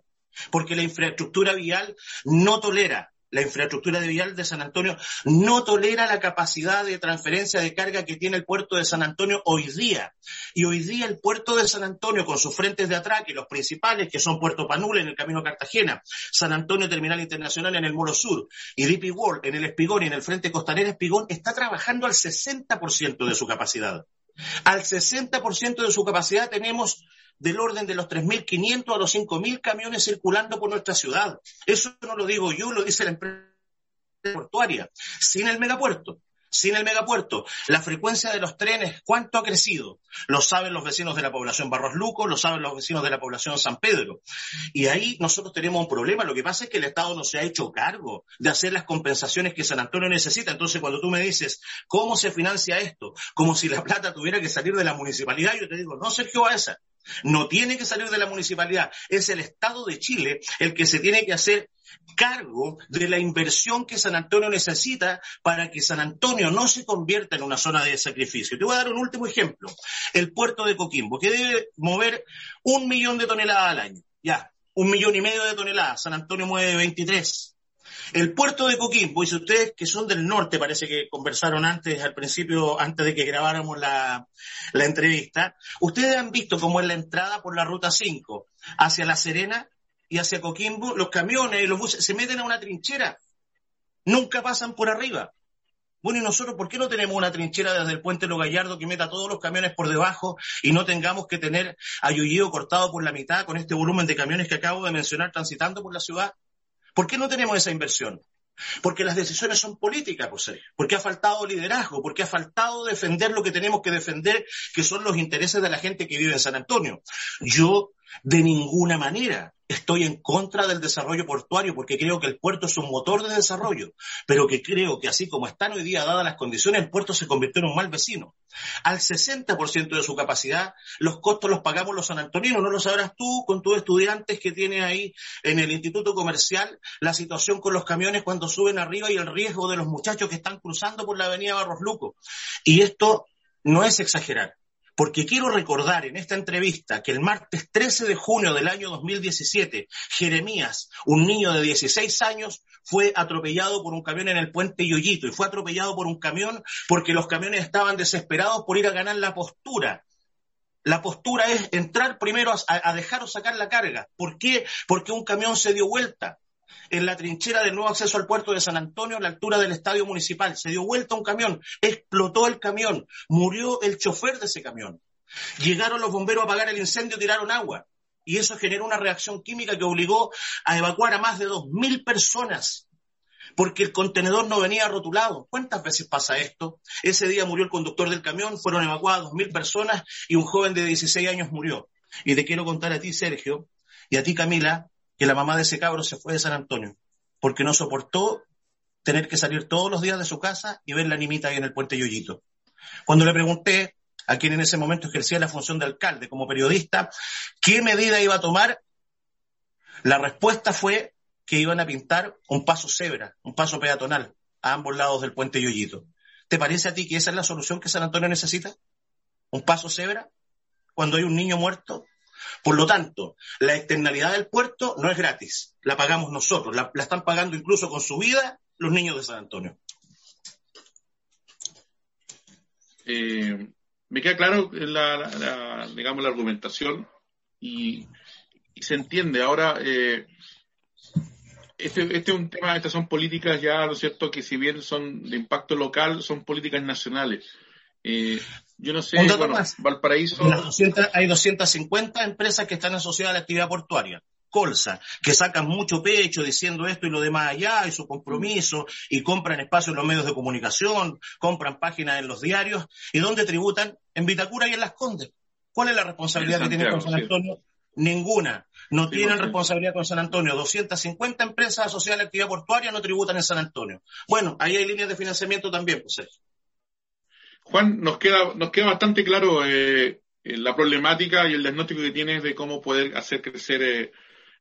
porque la infraestructura vial no tolera la infraestructura de vial de San Antonio no tolera la capacidad de transferencia de carga que tiene el puerto de San Antonio hoy día. Y hoy día el puerto de San Antonio, con sus frentes de atraque, los principales, que son Puerto Panula en el camino Cartagena, San Antonio Terminal Internacional en el Moro Sur y DP World en el Espigón y en el frente costanero Espigón, está trabajando al 60% de su capacidad. Al 60% de su capacidad tenemos del orden de los 3.500 a los 5.000 camiones circulando por nuestra ciudad. Eso no lo digo yo, lo dice la empresa portuaria, sin el megapuerto sin el megapuerto. La frecuencia de los trenes, ¿cuánto ha crecido? Lo saben los vecinos de la población Barros Luco, lo saben los vecinos de la población San Pedro. Y ahí nosotros tenemos un problema. Lo que pasa es que el Estado no se ha hecho cargo de hacer las compensaciones que San Antonio necesita. Entonces, cuando tú me dices, ¿cómo se financia esto? Como si la plata tuviera que salir de la municipalidad, yo te digo, no, Sergio Baeza, no tiene que salir de la municipalidad. Es el Estado de Chile el que se tiene que hacer cargo de la inversión que San Antonio necesita para que San Antonio no se convierta en una zona de sacrificio. Te voy a dar un último ejemplo. El puerto de Coquimbo, que debe mover un millón de toneladas al año. Ya, un millón y medio de toneladas. San Antonio mueve 23. El puerto de Coquimbo, si ustedes que son del norte, parece que conversaron antes, al principio, antes de que grabáramos la, la entrevista, ustedes han visto cómo es la entrada por la ruta 5 hacia La Serena y hacia Coquimbo, los camiones y los buses se meten a una trinchera. Nunca pasan por arriba. Bueno, ¿y nosotros por qué no tenemos una trinchera desde el puente Lo Gallardo que meta todos los camiones por debajo y no tengamos que tener a cortado por la mitad con este volumen de camiones que acabo de mencionar transitando por la ciudad? ¿Por qué no tenemos esa inversión? Porque las decisiones son políticas, José. Porque ha faltado liderazgo, porque ha faltado defender lo que tenemos que defender, que son los intereses de la gente que vive en San Antonio. Yo de ninguna manera estoy en contra del desarrollo portuario porque creo que el puerto es un motor de desarrollo, pero que creo que así como están hoy día dadas las condiciones, el puerto se convirtió en un mal vecino. Al 60% de su capacidad, los costos los pagamos los sanantoninos, no lo sabrás tú con tus estudiantes que tienes ahí en el Instituto Comercial, la situación con los camiones cuando suben arriba y el riesgo de los muchachos que están cruzando por la avenida Barros Luco. Y esto no es exagerar porque quiero recordar en esta entrevista que el martes 13 de junio del año 2017, Jeremías, un niño de 16 años, fue atropellado por un camión en el puente Yoyito y fue atropellado por un camión porque los camiones estaban desesperados por ir a ganar la postura. La postura es entrar primero a, dejar o sacar la carga. ¿Por qué? Porque un camión se dio vuelta en la trinchera del nuevo acceso al puerto de San Antonio, a la altura del estadio municipal. Se dio vuelta un camión, explotó el camión, murió el chofer de ese camión. Llegaron los bomberos a apagar el incendio, tiraron agua. Y eso generó una reacción química que obligó a evacuar a más de 2.000 personas porque el contenedor no venía rotulado. ¿Cuántas veces pasa esto? Ese día murió el conductor del camión, fueron evacuadas 2.000 personas y un joven de 16 años murió. Y te quiero contar a ti, Sergio, y a ti, Camila, que la mamá de ese cabro se fue de San Antonio, porque no soportó tener que salir todos los días de su casa y ver la nimita ahí en el puente Yoyito. Cuando le pregunté a quien en ese momento ejercía la función de alcalde como periodista, qué medida iba a tomar, la respuesta fue que iban a pintar un paso cebra, un paso peatonal a ambos lados del puente Yoyito. ¿Te parece a ti que esa es la solución que San Antonio necesita? ¿Un paso cebra? Cuando hay un niño muerto, por lo tanto, la externalidad del puerto no es gratis, la pagamos nosotros, la, están pagando incluso con su vida los niños de San Antonio. Eh, me queda claro la, digamos, la argumentación y, se entiende. Ahora, eh, este, este, es un tema, estas son políticas ya, ¿no es cierto?, que si bien son de impacto local, son políticas nacionales. Eh, yo no sé, bueno, Valparaíso. hay 250 empresas que están asociadas a la actividad portuaria. Colsa, que sacan mucho pecho diciendo esto y lo demás allá, y su compromiso, y compran espacio en los medios de comunicación, compran páginas en los diarios, y dónde tributan? En Vitacura y en Las Condes. ¿Cuál es la responsabilidad que tienen con San Antonio? Ninguna. No tienen responsabilidad con San Antonio. 250 empresas asociadas a la actividad portuaria no tributan en San Antonio. Bueno, ahí hay líneas de financiamiento también, pues. Juan, nos queda, nos queda bastante claro eh, eh, la problemática y el diagnóstico que tienes de cómo poder hacer crecer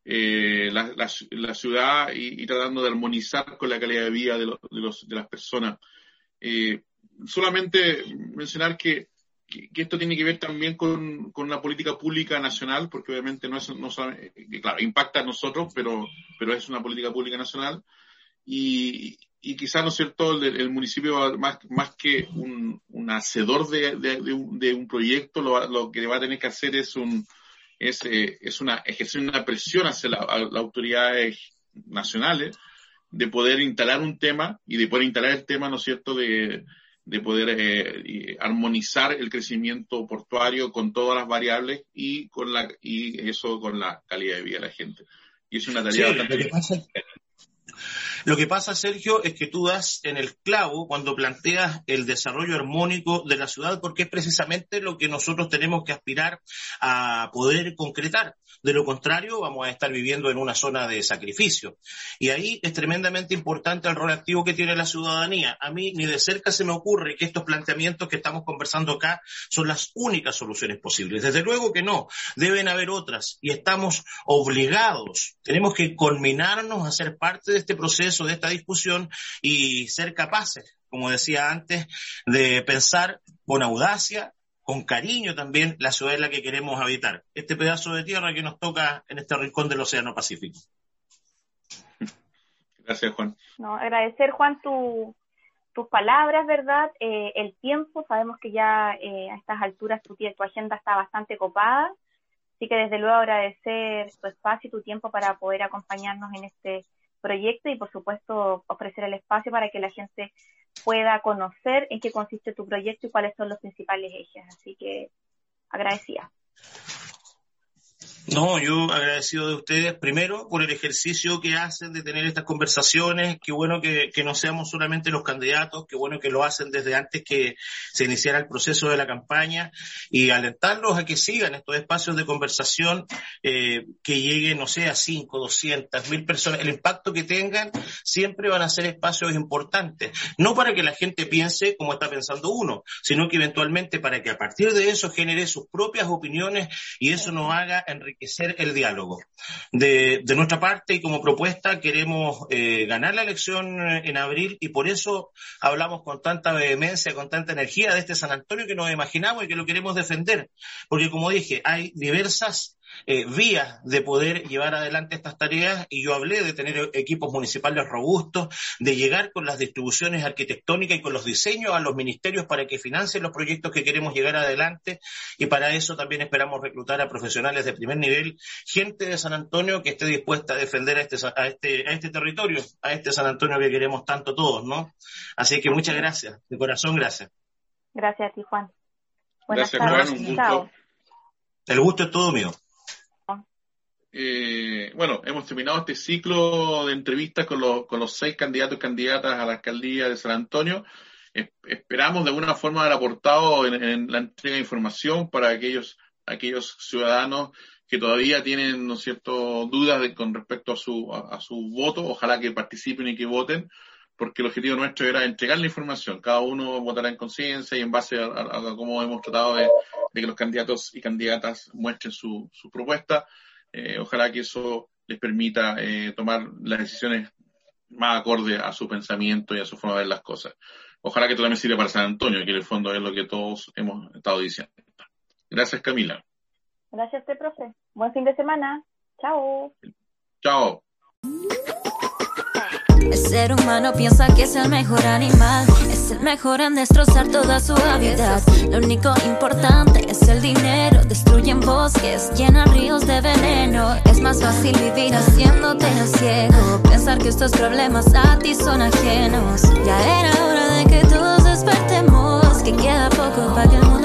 eh, la, ciudad y, tratando de armonizar con la calidad de vida de, los, de las personas. solamente mencionar que, esto tiene que ver también con, con una política pública nacional, porque obviamente no es, no claro, impacta a nosotros, pero, pero es una política pública nacional y, y quizás, ¿no es cierto?, el, municipio, más, más que un, un hacedor de, de, un, de, un, proyecto, lo, lo, que va a tener que hacer es un es, eh, es una ejercer una presión hacia las autoridades nacionales de poder instalar un tema y de poder instalar el tema, ¿no es cierto?, de, de poder eh, armonizar el crecimiento portuario con todas las variables y con la y eso con la calidad de vida de la gente. Y es una tarea sí, bastante lo que pasa, Sergio, es que tú das en el clavo cuando planteas el desarrollo armónico de la ciudad, porque es precisamente lo que nosotros tenemos que aspirar a poder concretar. De lo contrario, vamos a estar viviendo en una zona de sacrificio. Y ahí es tremendamente importante el rol activo que tiene la ciudadanía. A mí ni de cerca se me ocurre que estos planteamientos que estamos conversando acá son las únicas soluciones posibles. Desde luego que no, deben haber otras y estamos obligados, tenemos que culminarnos a ser parte de este proceso, de esta discusión y ser capaces, como decía antes, de pensar con audacia, con cariño también la ciudad en la que queremos habitar, este pedazo de tierra que nos toca en este rincón del Océano Pacífico. Gracias, Juan. No, agradecer, Juan, tu, tus palabras, ¿verdad? Eh, el tiempo, sabemos que ya eh, a estas alturas tu, tu agenda está bastante copada, así que desde luego agradecer tu espacio y tu tiempo para poder acompañarnos en este proyecto y por supuesto ofrecer el espacio para que la gente pueda conocer en qué consiste tu proyecto y cuáles son los principales ejes. Así que agradecida. No, yo agradecido de ustedes primero por el ejercicio que hacen de tener estas conversaciones. Qué bueno que, que, no seamos solamente los candidatos, qué bueno que lo hacen desde antes que se iniciara el proceso de la campaña y alentarlos a que sigan estos espacios de conversación eh, que lleguen, no sé, a 5, 200, mil personas. El impacto que tengan siempre van a ser espacios importantes. No para que la gente piense como está pensando uno, sino que eventualmente para que a partir de eso genere sus propias opiniones y eso nos haga enriquecer ser el diálogo. De, nuestra parte y como propuesta queremos eh, ganar la elección en abril y por eso hablamos con tanta vehemencia, con tanta energía de este San Antonio que nos imaginamos y que lo queremos defender. Porque como dije, hay diversas eh, vías de poder llevar adelante estas tareas y yo hablé de tener equipos municipales robustos, de llegar con las distribuciones arquitectónicas y con los diseños a los ministerios para que financien los proyectos que queremos llegar adelante y para eso también esperamos reclutar a profesionales de primer nivel, gente de San Antonio que esté dispuesta a defender a este, a este, a este territorio, a este San Antonio que queremos tanto todos, ¿no? Así que muchas gracias, de corazón gracias. Gracias a ti, Juan. Buenas gracias, tardes. Juan. Un gusto. El gusto es todo mío. Eh, bueno, hemos terminado este ciclo de entrevistas con los, con los seis candidatos y candidatas a la alcaldía de San Antonio. Esperamos de alguna forma haber aportado en, la entrega de información para aquellos, aquellos ciudadanos que todavía tienen, ¿no cierto?, dudas con respecto a su, a, su voto. Ojalá que participen y que voten, porque el objetivo nuestro era entregar la información. Cada uno votará en conciencia y en base a cómo hemos tratado de, de, que los candidatos y candidatas muestren su, su propuesta. Eh, ojalá que eso les permita eh, tomar las decisiones más acorde a su pensamiento y a su forma de ver las cosas. Ojalá que esto también sirva para San Antonio, que en el fondo es lo que todos hemos estado diciendo. Gracias, Camila. Gracias, te profe. Buen fin de semana. Chao. Chao. El ser humano piensa que es el mejor animal, es el mejor en destrozar toda su hábitat. Lo único importante es el dinero. Destruyen bosques, llenan ríos de veneno. Es más fácil vivir haciéndote ciego. Pensar que estos problemas a ti son ajenos. Ya era hora de que todos despertemos. Que queda poco para que el mundo